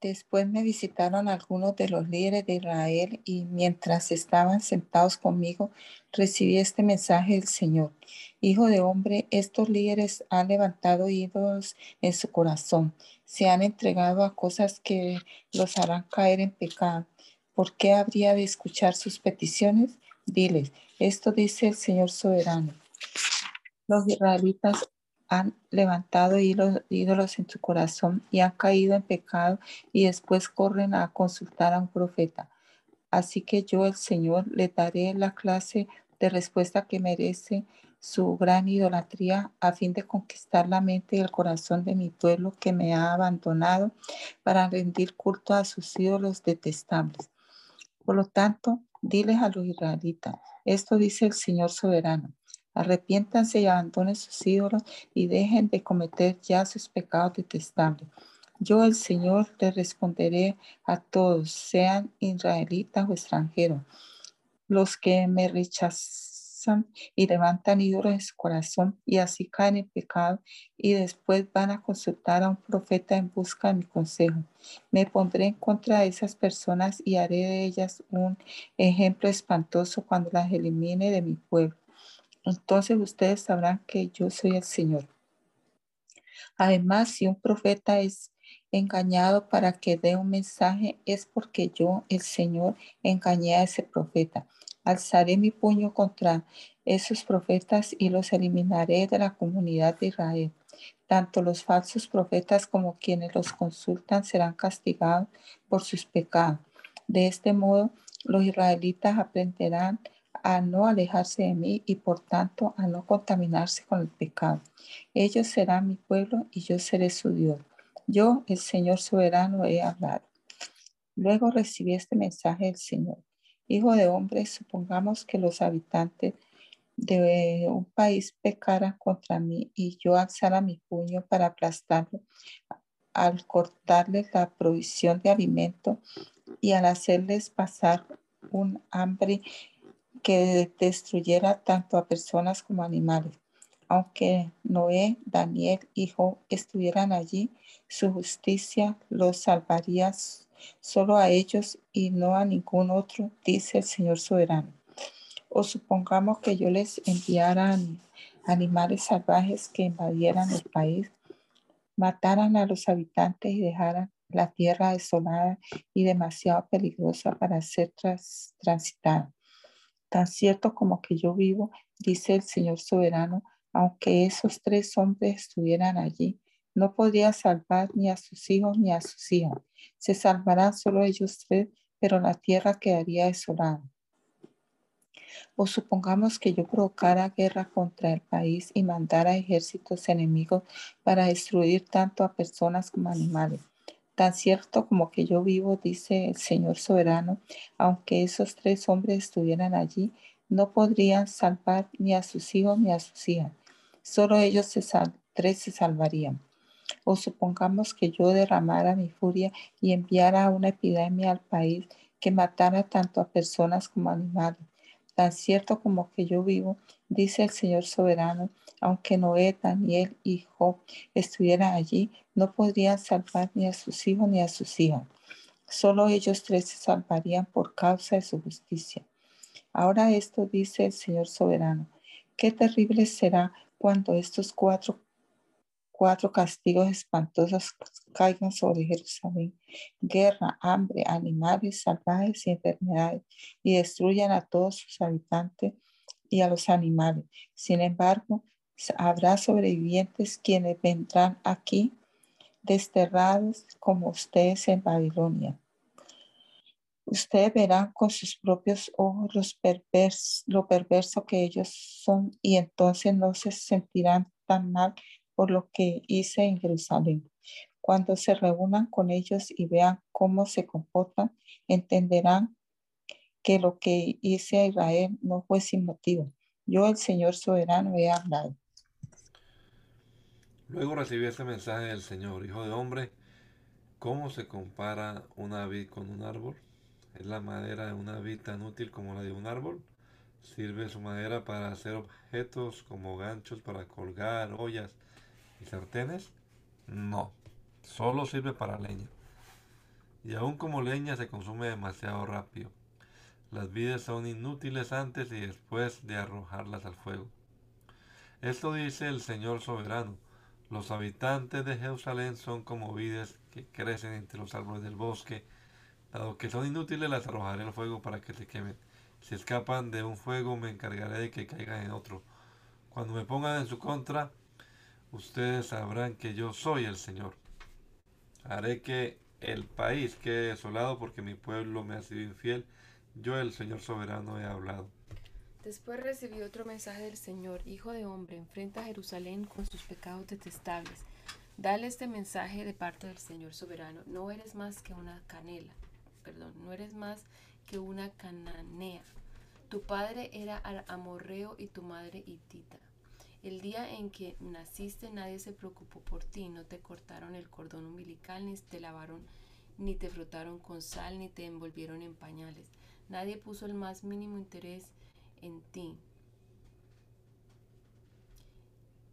Después me visitaron algunos de los líderes de Israel y mientras estaban sentados conmigo recibí este mensaje del Señor. Hijo de hombre, estos líderes han levantado ídolos en su corazón, se han entregado a cosas que los harán caer en pecado. ¿Por qué habría de escuchar sus peticiones? Diles, esto dice el Señor soberano. Los israelitas han levantado ídolos en su corazón y han caído en pecado y después corren a consultar a un profeta. Así que yo, el Señor, le daré la clase de respuesta que merece su gran idolatría a fin de conquistar la mente y el corazón de mi pueblo que me ha abandonado para rendir culto a sus ídolos detestables. Por lo tanto, diles a los israelitas, esto dice el Señor soberano Arrepiéntanse y abandonen sus ídolos y dejen de cometer ya sus pecados detestables. Yo, el Señor, le responderé a todos, sean israelitas o extranjeros, los que me rechazan y levantan ídolos en su corazón y así caen en pecado y después van a consultar a un profeta en busca de mi consejo. Me pondré en contra de esas personas y haré de ellas un ejemplo espantoso cuando las elimine de mi pueblo entonces ustedes sabrán que yo soy el Señor. Además, si un profeta es engañado para que dé un mensaje, es porque yo, el Señor, engañé a ese profeta. Alzaré mi puño contra esos profetas y los eliminaré de la comunidad de Israel. Tanto los falsos profetas como quienes los consultan serán castigados por sus pecados. De este modo, los israelitas aprenderán a no alejarse de mí y por tanto a no contaminarse con el pecado. Ellos serán mi pueblo y yo seré su Dios. Yo, el Señor soberano, he hablado. Luego recibí este mensaje del Señor. Hijo de hombre, supongamos que los habitantes de un país pecaran contra mí y yo alzara mi puño para aplastarlo al cortarles la provisión de alimento y al hacerles pasar un hambre que destruyera tanto a personas como animales. Aunque Noé, Daniel y Job estuvieran allí, su justicia los salvaría solo a ellos y no a ningún otro, dice el Señor soberano. O supongamos que yo les enviara animales salvajes que invadieran el país, mataran a los habitantes y dejaran la tierra desolada y demasiado peligrosa para ser transitada. Tan cierto como que yo vivo, dice el Señor soberano, aunque esos tres hombres estuvieran allí, no podría salvar ni a sus hijos ni a sus hijas. Se salvarán solo ellos tres, pero la tierra quedaría desolada. O supongamos que yo provocara guerra contra el país y mandara ejércitos enemigos para destruir tanto a personas como animales. Tan cierto como que yo vivo, dice el Señor soberano, aunque esos tres hombres estuvieran allí, no podrían salvar ni a sus hijos ni a sus hijas. Solo ellos tres se salvarían. O supongamos que yo derramara mi furia y enviara una epidemia al país que matara tanto a personas como animales. Tan cierto como que yo vivo, dice el Señor soberano, aunque Noé, Daniel y Job estuvieran allí, no podrían salvar ni a sus hijos ni a sus hijas. Solo ellos tres se salvarían por causa de su justicia. Ahora esto dice el Señor soberano. Qué terrible será cuando estos cuatro, cuatro castigos espantosos caigan sobre Jerusalén. Guerra, hambre, animales salvajes y enfermedades y destruyan a todos sus habitantes y a los animales. Sin embargo, habrá sobrevivientes quienes vendrán aquí desterrados como ustedes en Babilonia. Ustedes verán con sus propios ojos lo perverso que ellos son y entonces no se sentirán tan mal por lo que hice en Jerusalén. Cuando se reúnan con ellos y vean cómo se comportan, entenderán que lo que hice a Israel no fue sin motivo. Yo, el Señor soberano, he hablado. Luego recibí este mensaje del Señor, Hijo de hombre, ¿cómo se compara una vid con un árbol? ¿Es la madera de una vid tan útil como la de un árbol? ¿Sirve su madera para hacer objetos como ganchos para colgar ollas y sartenes? No, solo sirve para leña. Y aún como leña se consume demasiado rápido. Las vides son inútiles antes y después de arrojarlas al fuego. Esto dice el Señor soberano. Los habitantes de Jerusalén son como vides que crecen entre los árboles del bosque. Dado que son inútiles, las arrojaré al fuego para que se quemen. Si escapan de un fuego, me encargaré de que caigan en otro. Cuando me pongan en su contra, ustedes sabrán que yo soy el Señor. Haré que el país quede desolado porque mi pueblo me ha sido infiel. Yo, el Señor soberano, he hablado. Después recibí otro mensaje del Señor, Hijo de hombre, enfrenta a Jerusalén con sus pecados detestables. Dale este mensaje de parte del Señor soberano. No eres más que una canela, perdón, no eres más que una cananea. Tu padre era amorreo y tu madre hitita. El día en que naciste nadie se preocupó por ti, no te cortaron el cordón umbilical, ni te lavaron, ni te frotaron con sal, ni te envolvieron en pañales. Nadie puso el más mínimo interés en ti.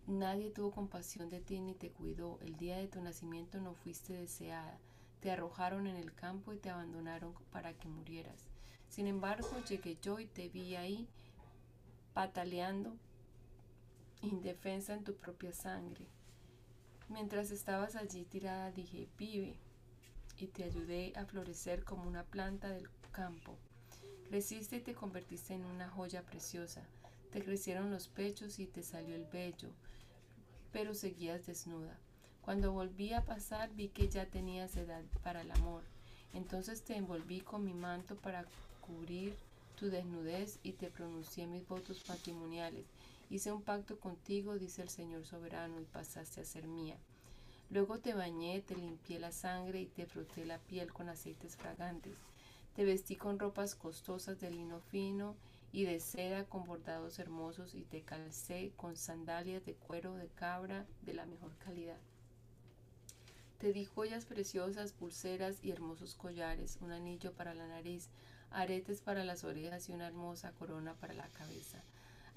Nadie tuvo compasión de ti ni te cuidó. El día de tu nacimiento no fuiste deseada. Te arrojaron en el campo y te abandonaron para que murieras. Sin embargo, llegué yo y te vi ahí pataleando, indefensa en tu propia sangre. Mientras estabas allí tirada, dije, vive, y te ayudé a florecer como una planta del campo. Creciste y te convertiste en una joya preciosa. Te crecieron los pechos y te salió el vello, pero seguías desnuda. Cuando volví a pasar vi que ya tenías edad para el amor. Entonces te envolví con mi manto para cubrir tu desnudez y te pronuncié mis votos patrimoniales. Hice un pacto contigo, dice el Señor soberano, y pasaste a ser mía. Luego te bañé, te limpié la sangre y te froté la piel con aceites fragantes. Te vestí con ropas costosas de lino fino y de seda con bordados hermosos y te calcé con sandalias de cuero de cabra de la mejor calidad. Te di joyas preciosas, pulseras y hermosos collares, un anillo para la nariz, aretes para las orejas y una hermosa corona para la cabeza.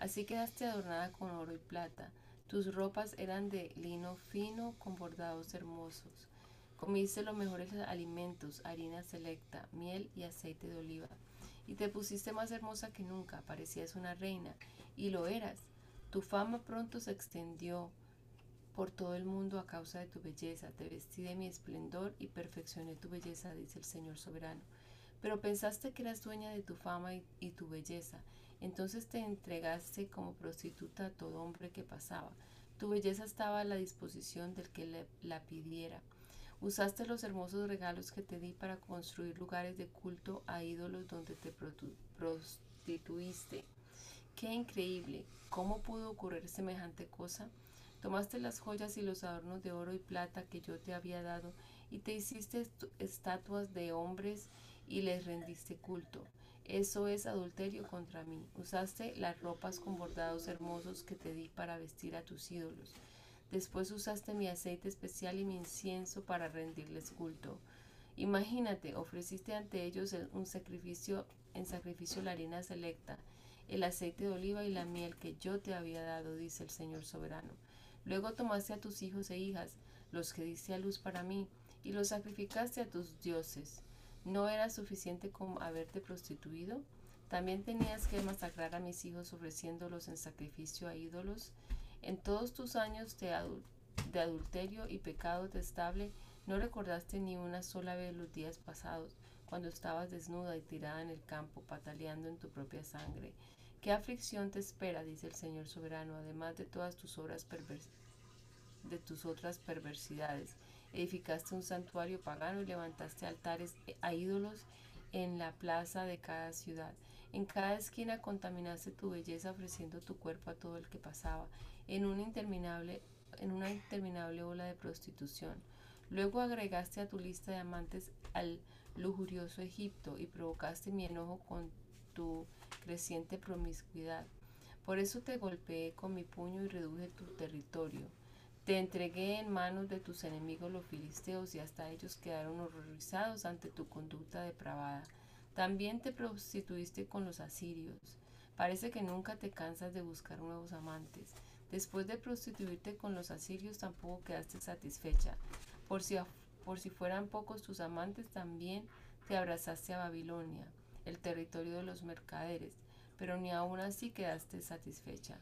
Así quedaste adornada con oro y plata. Tus ropas eran de lino fino con bordados hermosos. Comiste los mejores alimentos, harina selecta, miel y aceite de oliva. Y te pusiste más hermosa que nunca, parecías una reina, y lo eras. Tu fama pronto se extendió por todo el mundo a causa de tu belleza. Te vestí de mi esplendor y perfeccioné tu belleza, dice el Señor soberano. Pero pensaste que eras dueña de tu fama y, tu belleza. Entonces te entregaste como prostituta a todo hombre que pasaba. Tu belleza estaba a la disposición del que la pidiera. Usaste los hermosos regalos que te di para construir lugares de culto a ídolos donde te prostituiste. ¡Qué increíble! ¿Cómo pudo ocurrir semejante cosa? Tomaste las joyas y los adornos de oro y plata que yo te había dado y te hiciste estatuas de hombres y les rendiste culto. Eso es adulterio contra mí. Usaste las ropas con bordados hermosos que te di para vestir a tus ídolos. Después usaste mi aceite especial y mi incienso para rendirles culto. Imagínate, ofreciste ante ellos un sacrificio, en sacrificio la harina selecta, el aceite de oliva y la miel que yo te había dado, dice el Señor soberano. Luego tomaste a tus hijos e hijas, los que diste a luz para mí, y los sacrificaste a tus dioses. ¿No era suficiente con haberte prostituido? También tenías que masacrar a mis hijos ofreciéndolos en sacrificio a ídolos. En todos tus años de, adulterio y pecado detestable, no recordaste ni una sola vez los días pasados, cuando estabas desnuda y tirada en el campo, pataleando en tu propia sangre. ¿Qué aflicción te espera, dice el Señor soberano, además de todas tus obras de tus otras perversidades? Edificaste un santuario pagano y levantaste altares a ídolos en la plaza de cada ciudad. En cada esquina contaminaste tu belleza ofreciendo tu cuerpo a todo el que pasaba en una interminable, en una interminable ola de prostitución. Luego agregaste a tu lista de amantes al lujurioso Egipto y provocaste mi enojo con tu creciente promiscuidad. Por eso te golpeé con mi puño y reduje tu territorio. Te entregué en manos de tus enemigos los filisteos y hasta ellos quedaron horrorizados ante tu conducta depravada. También te prostituiste con los asirios Parece que nunca te cansas de buscar nuevos amantes. Después de prostituirte con los asirios tampoco quedaste satisfecha. Por si, por si fueran pocos tus amantes, también te abrazaste a Babilonia, el territorio de los mercaderes, pero ni aún así quedaste satisfecha.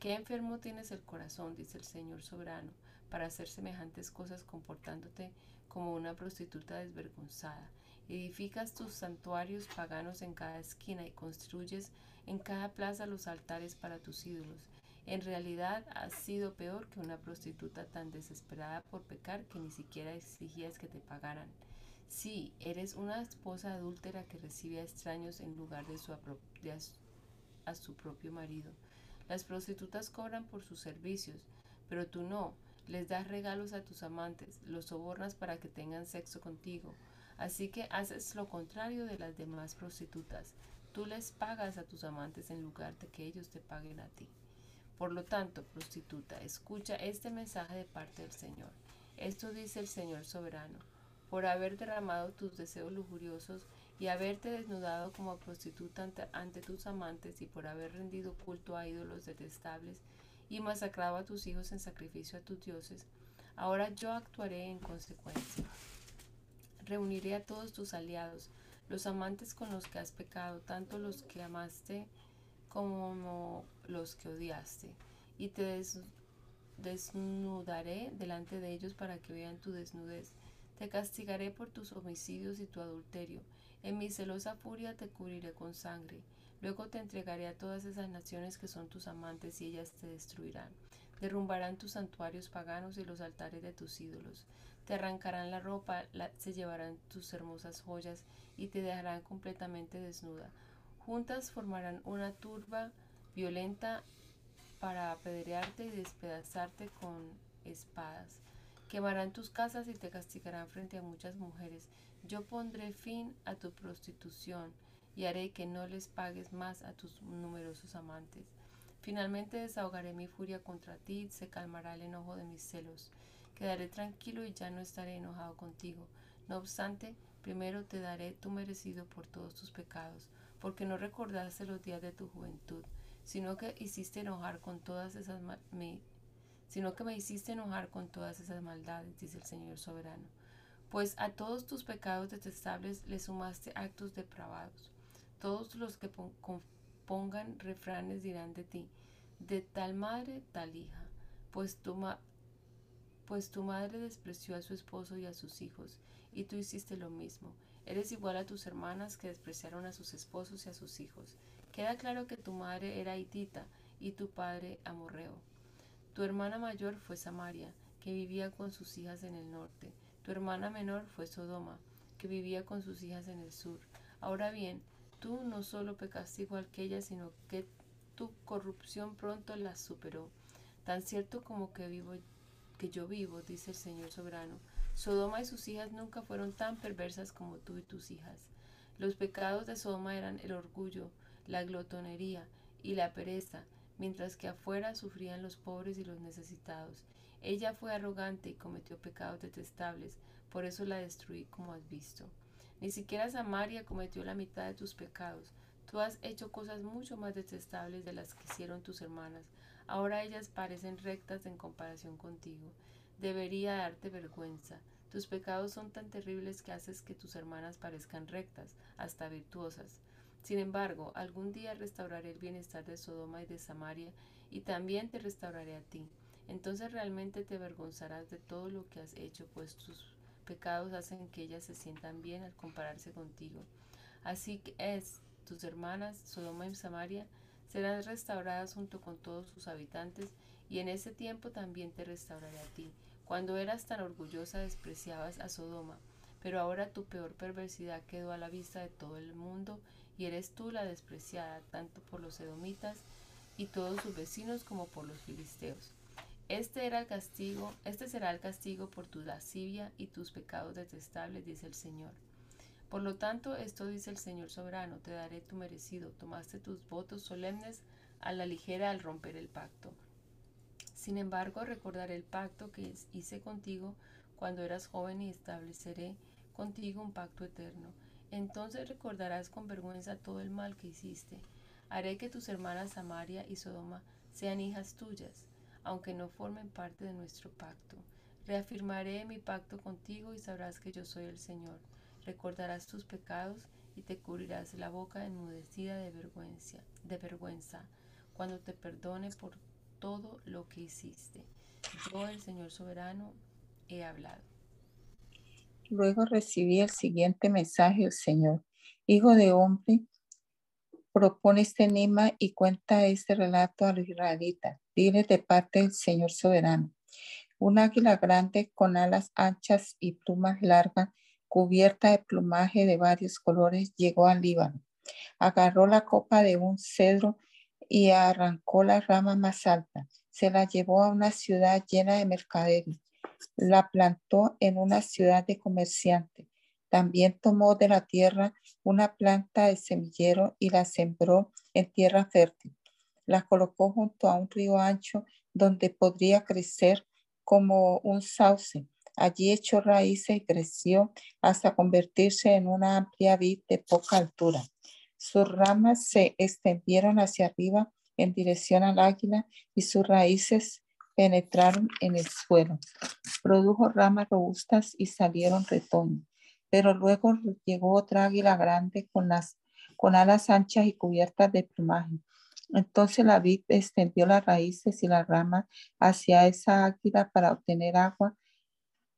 Qué enfermo tienes el corazón, dice el Señor soberano, para hacer semejantes cosas comportándote como una prostituta desvergonzada. Edificas tus santuarios paganos en cada esquina y construyes en cada plaza los altares para tus ídolos. En realidad has sido peor que una prostituta tan desesperada por pecar que ni siquiera exigías que te pagaran. Sí, eres una esposa adúltera que recibe a extraños en lugar de, su a su propio marido. Las prostitutas cobran por sus servicios, pero tú no. Les das regalos a tus amantes, los sobornas para que tengan sexo contigo. Así que haces lo contrario de las demás prostitutas. Tú les pagas a tus amantes en lugar de que ellos te paguen a ti. Por lo tanto, prostituta, escucha este mensaje de parte del Señor. Esto dice el Señor soberano. Por haber derramado tus deseos lujuriosos y haberte desnudado como prostituta ante, tus amantes y por haber rendido culto a ídolos detestables y masacrado a tus hijos en sacrificio a tus dioses, ahora yo actuaré en consecuencia. Reuniré a todos tus aliados, los amantes con los que has pecado, tanto los que amaste como los que odiaste, y te desnudaré delante de ellos para que vean tu desnudez. Te castigaré por tus homicidios y tu adulterio. En mi celosa furia te cubriré con sangre. Luego te entregaré a todas esas naciones que son tus amantes y ellas te destruirán. Derrumbarán tus santuarios paganos y los altares de tus ídolos. Te arrancarán la ropa, se llevarán tus hermosas joyas y te dejarán completamente desnuda. Juntas formarán una turba violenta para apedrearte y despedazarte con espadas. Quemarán tus casas y te castigarán frente a muchas mujeres. Yo pondré fin a tu prostitución y haré que no les pagues más a tus numerosos amantes. Finalmente desahogaré mi furia contra ti, se calmará el enojo de mis celos. Quedaré tranquilo y ya no estaré enojado contigo. No obstante, primero te daré tu merecido por todos tus pecados, porque no recordaste los días de tu juventud, sino que hiciste enojar con todas esas sino que me hiciste enojar con todas esas maldades, dice el Señor soberano. Pues a todos tus pecados detestables le sumaste actos depravados. Todos los que compongan refranes dirán de ti, de tal madre, tal hija, pues tu, pues tu madre despreció a su esposo y a sus hijos, y tú hiciste lo mismo. Eres igual a tus hermanas que despreciaron a sus esposos y a sus hijos. Queda claro que tu madre era hitita y tu padre amorreo. Tu hermana mayor fue Samaria, que vivía con sus hijas en el norte. Tu hermana menor fue Sodoma, que vivía con sus hijas en el sur. Ahora bien, tú no solo pecaste igual que ella, sino que tu corrupción pronto las superó. Tan cierto como que vivo que yo vivo, dice el Señor soberano. Sodoma y sus hijas nunca fueron tan perversas como tú y tus hijas. Los pecados de Sodoma eran el orgullo, la glotonería y la pereza, mientras que afuera sufrían los pobres y los necesitados. Ella fue arrogante y cometió pecados detestables, por eso la destruí como has visto. Ni siquiera Samaria cometió la mitad de tus pecados. Tú has hecho cosas mucho más detestables de las que hicieron tus hermanas. Ahora ellas parecen rectas en comparación contigo. Debería darte vergüenza. Tus pecados son tan terribles que haces que tus hermanas parezcan rectas, hasta virtuosas. Sin embargo, algún día restauraré el bienestar de Sodoma y de Samaria, y también te restauraré a ti. Entonces realmente te avergonzarás de todo lo que has hecho, pues tus pecados hacen que ellas se sientan bien al compararse contigo. Así que es, tus hermanas, Sodoma y Samaria, serán restauradas junto con todos sus habitantes, y en ese tiempo también te restauraré a ti. Cuando eras tan orgullosa despreciabas a Sodoma, pero ahora tu peor perversidad quedó a la vista de todo el mundo, y eres tú la despreciada, tanto por los edomitas y todos sus vecinos como por los filisteos. Este era el castigo, este será el castigo por tu lascivia y tus pecados detestables, dice el Señor. Por lo tanto, esto dice el Señor soberano, te daré tu merecido, tomaste tus votos solemnes a la ligera al romper el pacto. Sin embargo, recordaré el pacto que hice contigo cuando eras joven y estableceré contigo un pacto eterno. Entonces recordarás con vergüenza todo el mal que hiciste. Haré que tus hermanas Samaria y Sodoma sean hijas tuyas, aunque no formen parte de nuestro pacto. Reafirmaré mi pacto contigo y sabrás que yo soy el Señor. Recordarás tus pecados y te cubrirás la boca enmudecida de vergüenza, de vergüenza, cuando te perdone por todo lo que hiciste. Yo, el Señor soberano, he hablado. Luego recibí el siguiente mensaje Señor. Hijo de hombre, propone este enigma y cuenta este relato a los israelitas. Dile de parte del Señor soberano. Un águila grande con alas anchas y plumas largas, cubierta de plumaje de varios colores, llegó al Líbano. Agarró la copa de un cedro y arrancó la rama más alta. Se la llevó a una ciudad llena de mercaderes. La plantó en una ciudad de comerciantes también tomó de la tierra una planta de semillero y la sembró en tierra fértil. La colocó junto a un río ancho donde podría crecer como un sauce. Allí echó raíces y creció hasta convertirse en una amplia vid de poca altura. Sus ramas se extendieron hacia arriba en dirección al águila y sus raíces penetraron en el suelo. Produjo ramas robustas y salieron retoños. Pero luego llegó otra águila grande con, las, con alas anchas y cubiertas de plumaje. Entonces la vid extendió las raíces y las ramas hacia esa águila para obtener agua,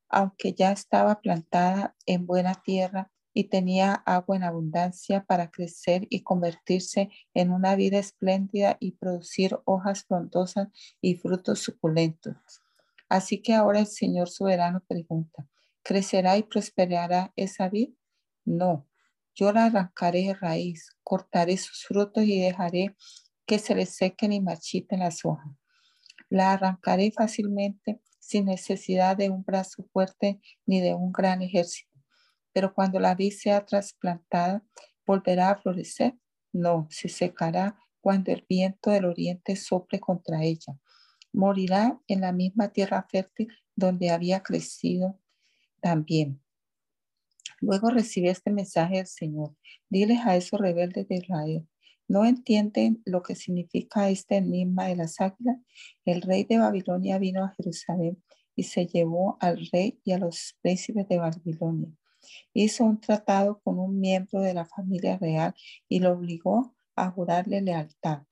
aunque ya estaba plantada en buena tierra y tenía agua en abundancia para crecer y convertirse en una vida espléndida y producir hojas frondosas y frutos suculentos. Así que ahora el Señor soberano pregunta, ¿Crecerá y prosperará esa vid? No, yo la arrancaré de raíz, cortaré sus frutos y dejaré que se le sequen y marchiten las hojas. La arrancaré fácilmente sin necesidad de un brazo fuerte ni de un gran ejército. Pero cuando la vid sea trasplantada, ¿volverá a florecer? No, se secará cuando el viento del oriente sople contra ella. Morirá en la misma tierra fértil donde había crecido también. Luego recibe este mensaje del Señor. Diles a esos rebeldes de Israel. ¿No entienden lo que significa este enigma de las águilas? El rey de Babilonia vino a Jerusalén y se llevó al rey y a los príncipes de Babilonia. Hizo un tratado con un miembro de la familia real y lo obligó a jurarle lealtad.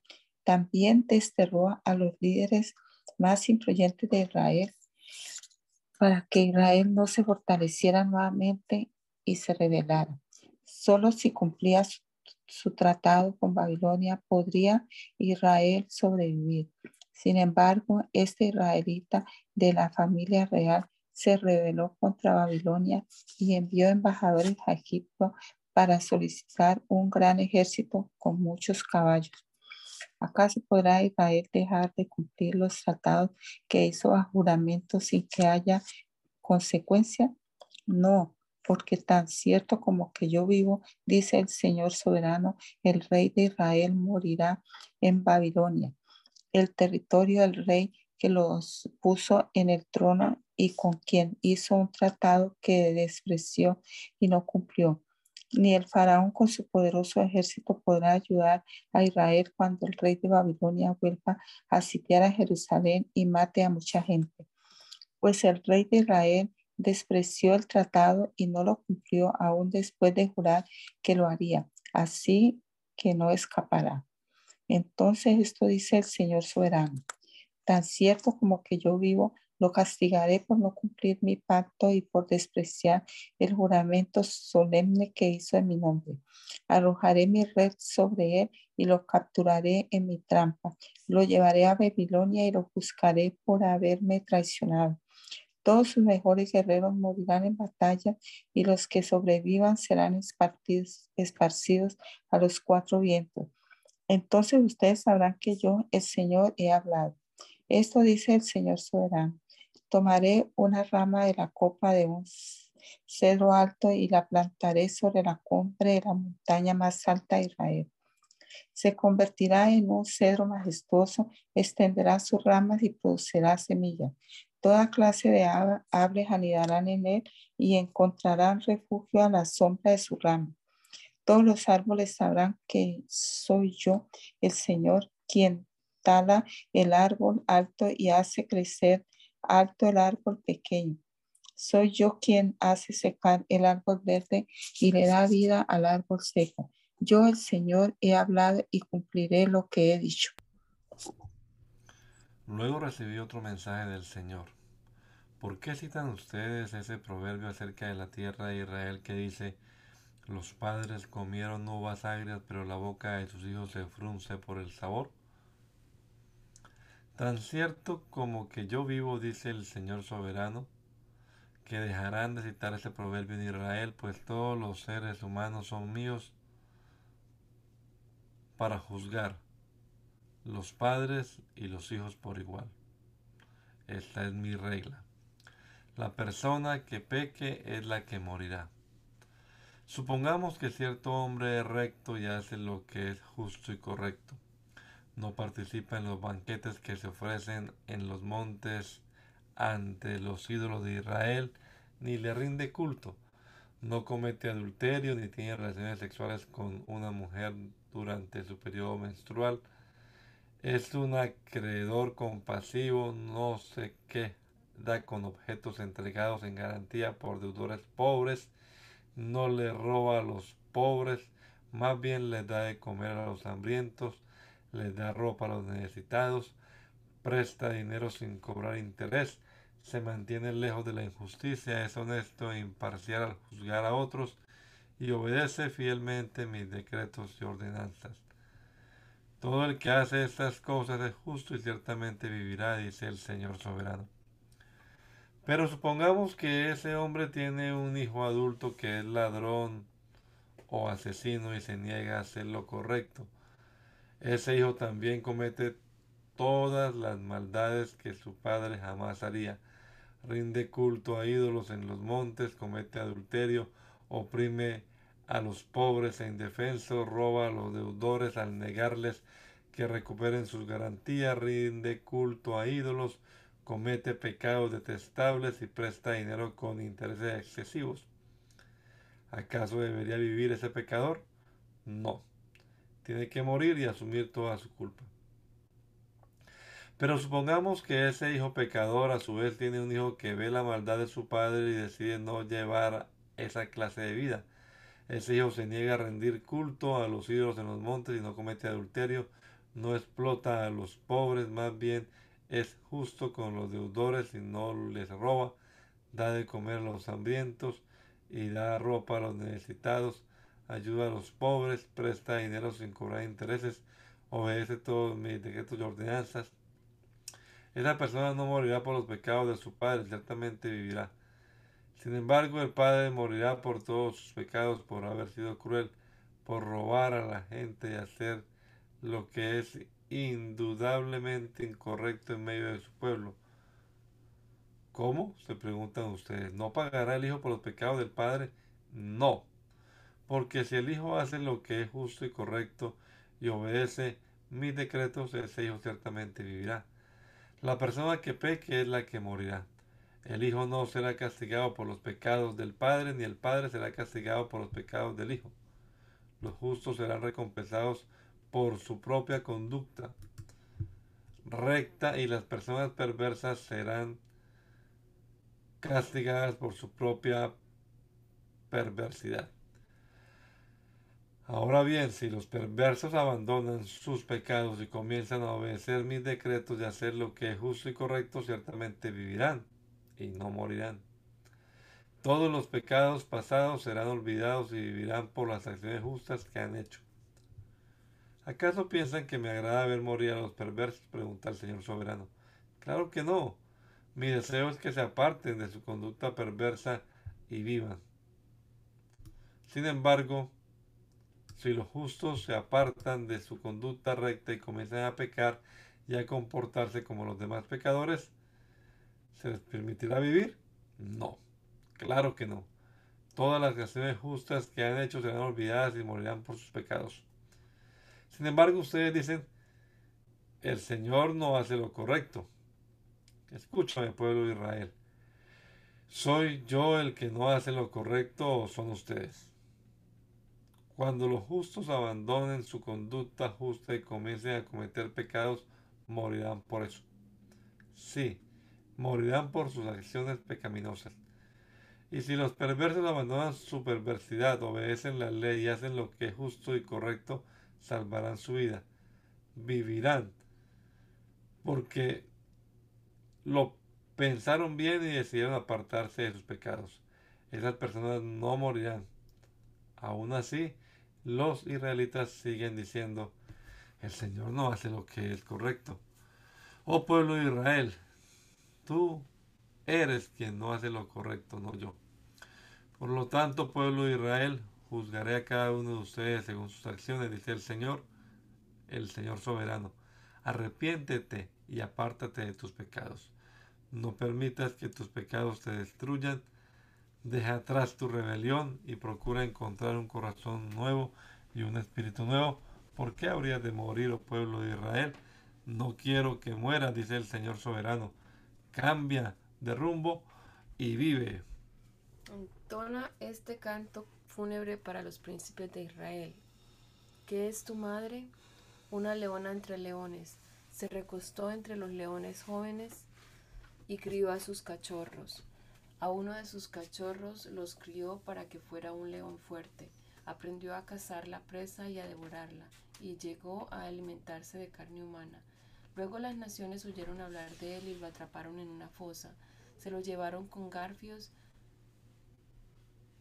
También desterró a los líderes más influyentes de Israel para que Israel no se fortaleciera nuevamente y se rebelara. Solo si cumplía su, tratado con Babilonia podría Israel sobrevivir. Sin embargo, este israelita de la familia real se rebeló contra Babilonia y envió embajadores a Egipto para solicitar un gran ejército con muchos caballos. ¿Acaso podrá Israel dejar de cumplir los tratados que hizo a juramento sin que haya consecuencia? No, porque tan cierto como que yo vivo, dice el Señor soberano, el rey de Israel morirá en Babilonia, el territorio del rey que los puso en el trono y con quien hizo un tratado que despreció y no cumplió ni el faraón con su poderoso ejército podrá ayudar a Israel cuando el rey de Babilonia vuelva a sitiar a Jerusalén y mate a mucha gente. Pues el rey de Israel despreció el tratado y no lo cumplió aún después de jurar que lo haría, así que no escapará. Entonces esto dice el Señor soberano, tan cierto como que yo vivo, lo castigaré por no cumplir mi pacto y por despreciar el juramento solemne que hizo en mi nombre. Arrojaré mi red sobre él y lo capturaré en mi trampa. Lo llevaré a Babilonia y lo buscaré por haberme traicionado. Todos sus mejores guerreros morirán en batalla y los que sobrevivan serán esparcidos, a los cuatro vientos. Entonces ustedes sabrán que yo, el Señor, he hablado. Esto dice el Señor soberano. Tomaré una rama de la copa de un cedro alto y la plantaré sobre la cumbre de la montaña más alta de Israel. Se convertirá en un cedro majestuoso, extenderá sus ramas y producirá semillas. Toda clase de aves anidarán en él y encontrarán refugio a la sombra de su rama. Todos los árboles sabrán que soy yo, el Señor, quien tala el árbol alto y hace crecer alto el árbol pequeño. Soy yo quien hace secar el árbol verde y le da vida al árbol seco. Yo, el Señor, he hablado y cumpliré lo que he dicho. Luego recibí otro mensaje del Señor. ¿Por qué citan ustedes ese proverbio acerca de la tierra de Israel que dice, los padres comieron uvas agrias, pero la boca de sus hijos se frunce por el sabor? Tan cierto como que yo vivo, dice el Señor soberano, que dejarán de citar ese proverbio en Israel, pues todos los seres humanos son míos para juzgar, los padres y los hijos por igual. Esta es mi regla. La persona que peque es la que morirá. Supongamos que cierto hombre es recto y hace lo que es justo y correcto. No participa en los banquetes que se ofrecen en los montes ante los ídolos de Israel, ni le rinde culto. No comete adulterio ni tiene relaciones sexuales con una mujer durante su periodo menstrual. Es un acreedor compasivo, no sé qué da con objetos entregados en garantía por deudores pobres, no le roba a los pobres, más bien les da de comer a los hambrientos, les da ropa a los necesitados, presta dinero sin cobrar interés, se mantiene lejos de la injusticia, es honesto e imparcial al juzgar a otros y obedece fielmente mis decretos y ordenanzas. Todo el que hace estas cosas es justo y ciertamente vivirá, dice el Señor soberano. Pero supongamos que ese hombre tiene un hijo adulto que es ladrón o asesino y se niega a hacer lo correcto. Ese hijo también comete todas las maldades que su padre jamás haría. Rinde culto a ídolos en los montes, comete adulterio, oprime a los pobres e indefensos, roba a los deudores al negarles que recuperen sus garantías, rinde culto a ídolos, comete pecados detestables y presta dinero con intereses excesivos. ¿Acaso debería vivir ese pecador? No. Tiene que morir y asumir toda su culpa. Pero supongamos que ese hijo pecador a su vez tiene un hijo que ve la maldad de su padre y decide no llevar esa clase de vida. Ese hijo se niega a rendir culto a los ídolos en los montes y no comete adulterio, no explota a los pobres, más bien es justo con los deudores y no les roba, da de comer a los hambrientos y da ropa a los necesitados, ayuda a los pobres, presta dinero sin cobrar intereses, obedece todos mis decretos y ordenanzas. Esa persona no morirá por los pecados de su padre, ciertamente vivirá. Sin embargo, el padre morirá por todos sus pecados, por haber sido cruel, por robar a la gente y hacer lo que es indudablemente incorrecto en medio de su pueblo. ¿Cómo? Se preguntan ustedes. ¿No pagará el hijo por los pecados del padre? No. Porque si el hijo hace lo que es justo y correcto y obedece mis decretos, ese hijo ciertamente vivirá. La persona que peque es la que morirá. El hijo no será castigado por los pecados del padre, ni el padre será castigado por los pecados del hijo. Los justos serán recompensados por su propia conducta recta y las personas perversas serán castigadas por su propia perversidad. Ahora bien, si los perversos abandonan sus pecados y comienzan a obedecer mis decretos y hacer lo que es justo y correcto, ciertamente vivirán y no morirán. Todos los pecados pasados serán olvidados y vivirán por las acciones justas que han hecho. ¿Acaso piensan que me agrada ver morir a los perversos? pregunta el Señor soberano. Claro que no. Mi deseo es que se aparten de su conducta perversa y vivan. Sin embargo, si los justos se apartan de su conducta recta y comienzan a pecar y a comportarse como los demás pecadores, ¿se les permitirá vivir? No, claro que no. Todas las acciones justas que han hecho serán olvidadas y morirán por sus pecados. Sin embargo, ustedes dicen, el Señor no hace lo correcto. Escúchame, pueblo de Israel. ¿Soy yo el que no hace lo correcto o son ustedes? Cuando los justos abandonen su conducta justa y comiencen a cometer pecados, morirán por eso. Sí, morirán por sus acciones pecaminosas. Y si los perversos abandonan su perversidad, obedecen la ley y hacen lo que es justo y correcto, salvarán su vida. Vivirán. Porque lo pensaron bien y decidieron apartarse de sus pecados. Esas personas no morirán. Aún así, los israelitas siguen diciendo, el Señor no hace lo que es correcto. Oh pueblo de Israel, tú eres quien no hace lo correcto, no yo. Por lo tanto, pueblo de Israel, juzgaré a cada uno de ustedes según sus acciones, dice el Señor, el Señor soberano. Arrepiéntete y apártate de tus pecados. No permitas que tus pecados te destruyan. Deja atrás tu rebelión y procura encontrar un corazón nuevo y un espíritu nuevo. ¿Por qué habrías de morir, oh pueblo de Israel? No quiero que mueras, dice el Señor soberano. Cambia de rumbo y vive. Entona este canto fúnebre para los príncipes de Israel. ¿Qué es tu madre? Una leona entre leones. Se recostó entre los leones jóvenes y crió a sus cachorros. A uno de sus cachorros los crió para que fuera un león fuerte. Aprendió a cazar la presa y a devorarla, y llegó a alimentarse de carne humana. Luego las naciones oyeron hablar de él y lo atraparon en una fosa. Se lo llevaron con garfios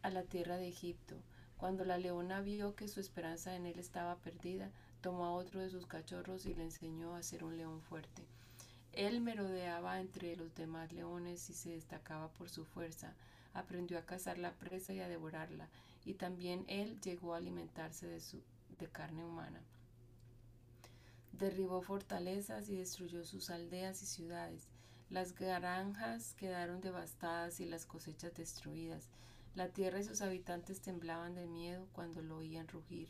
a la tierra de Egipto. Cuando la leona vio que su esperanza en él estaba perdida, tomó a otro de sus cachorros y le enseñó a ser un león fuerte. Él merodeaba entre los demás leones y se destacaba por su fuerza. Aprendió a cazar la presa y a devorarla, y también él llegó a alimentarse de, su, de carne humana. Derribó fortalezas y destruyó sus aldeas y ciudades. Las granjas quedaron devastadas y las cosechas destruidas. La tierra y sus habitantes temblaban de miedo cuando lo oían rugir.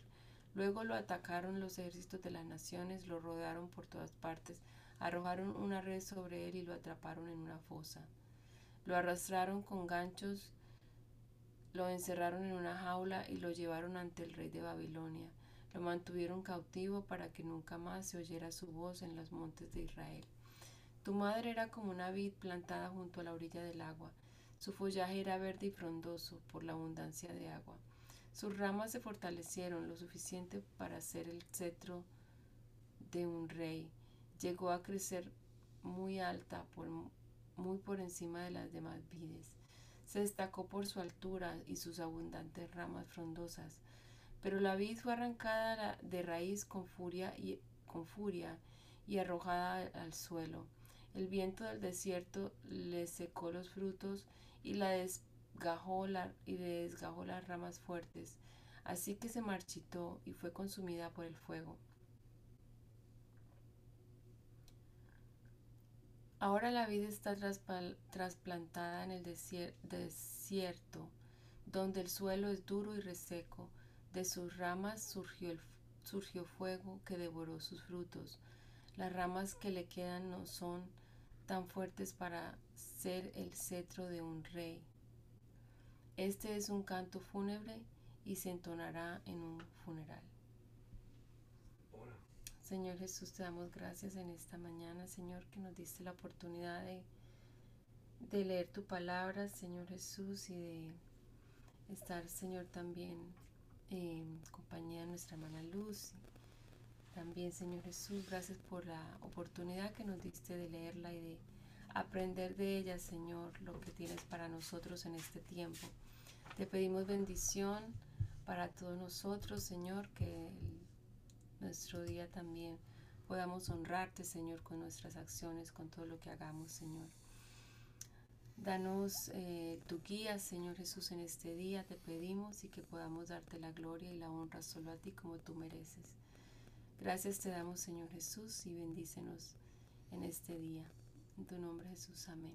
Luego lo atacaron los ejércitos de las naciones, lo rodearon por todas partes, arrojaron una red sobre él y lo atraparon en una fosa. Lo arrastraron con ganchos, lo encerraron en una jaula y lo llevaron ante el rey de Babilonia. Lo mantuvieron cautivo para que nunca más se oyera su voz en los montes de Israel. Tu madre era como una vid plantada junto a la orilla del agua. Su follaje era verde y frondoso por la abundancia de agua. Sus ramas se fortalecieron lo suficiente para ser el cetro de un rey llegó a crecer muy alta, por, muy por encima de las demás vides. Se destacó por su altura y sus abundantes ramas frondosas, pero la vid fue arrancada de raíz con furia y, con furia y arrojada al suelo. El viento del desierto le secó los frutos y la y le desgajó las ramas fuertes, así que se marchitó y fue consumida por el fuego. Ahora la vida está trasplantada en el desierto, donde el suelo es duro y reseco. De sus ramas surgió, surgió fuego que devoró sus frutos. Las ramas que le quedan no son tan fuertes para ser el cetro de un rey. Este es un canto fúnebre y se entonará en un funeral. Señor Jesús, te damos gracias en esta mañana, Señor, que nos diste la oportunidad de, de leer tu palabra, Señor Jesús, y de estar, Señor, también en compañía de nuestra hermana Luz. También, Señor Jesús, gracias por la oportunidad que nos diste de leerla y de aprender de ella, Señor, lo que tienes para nosotros en este tiempo. Te pedimos bendición para todos nosotros, Señor, que nuestro día también podamos honrarte, Señor, con nuestras acciones, con todo lo que hagamos, Señor. Danos eh, tu guía, Señor Jesús, en este día, te pedimos y que podamos darte la gloria y la honra solo a ti como tú mereces. Gracias te damos, Señor Jesús, y bendícenos en este día. En tu nombre, Jesús. Amén.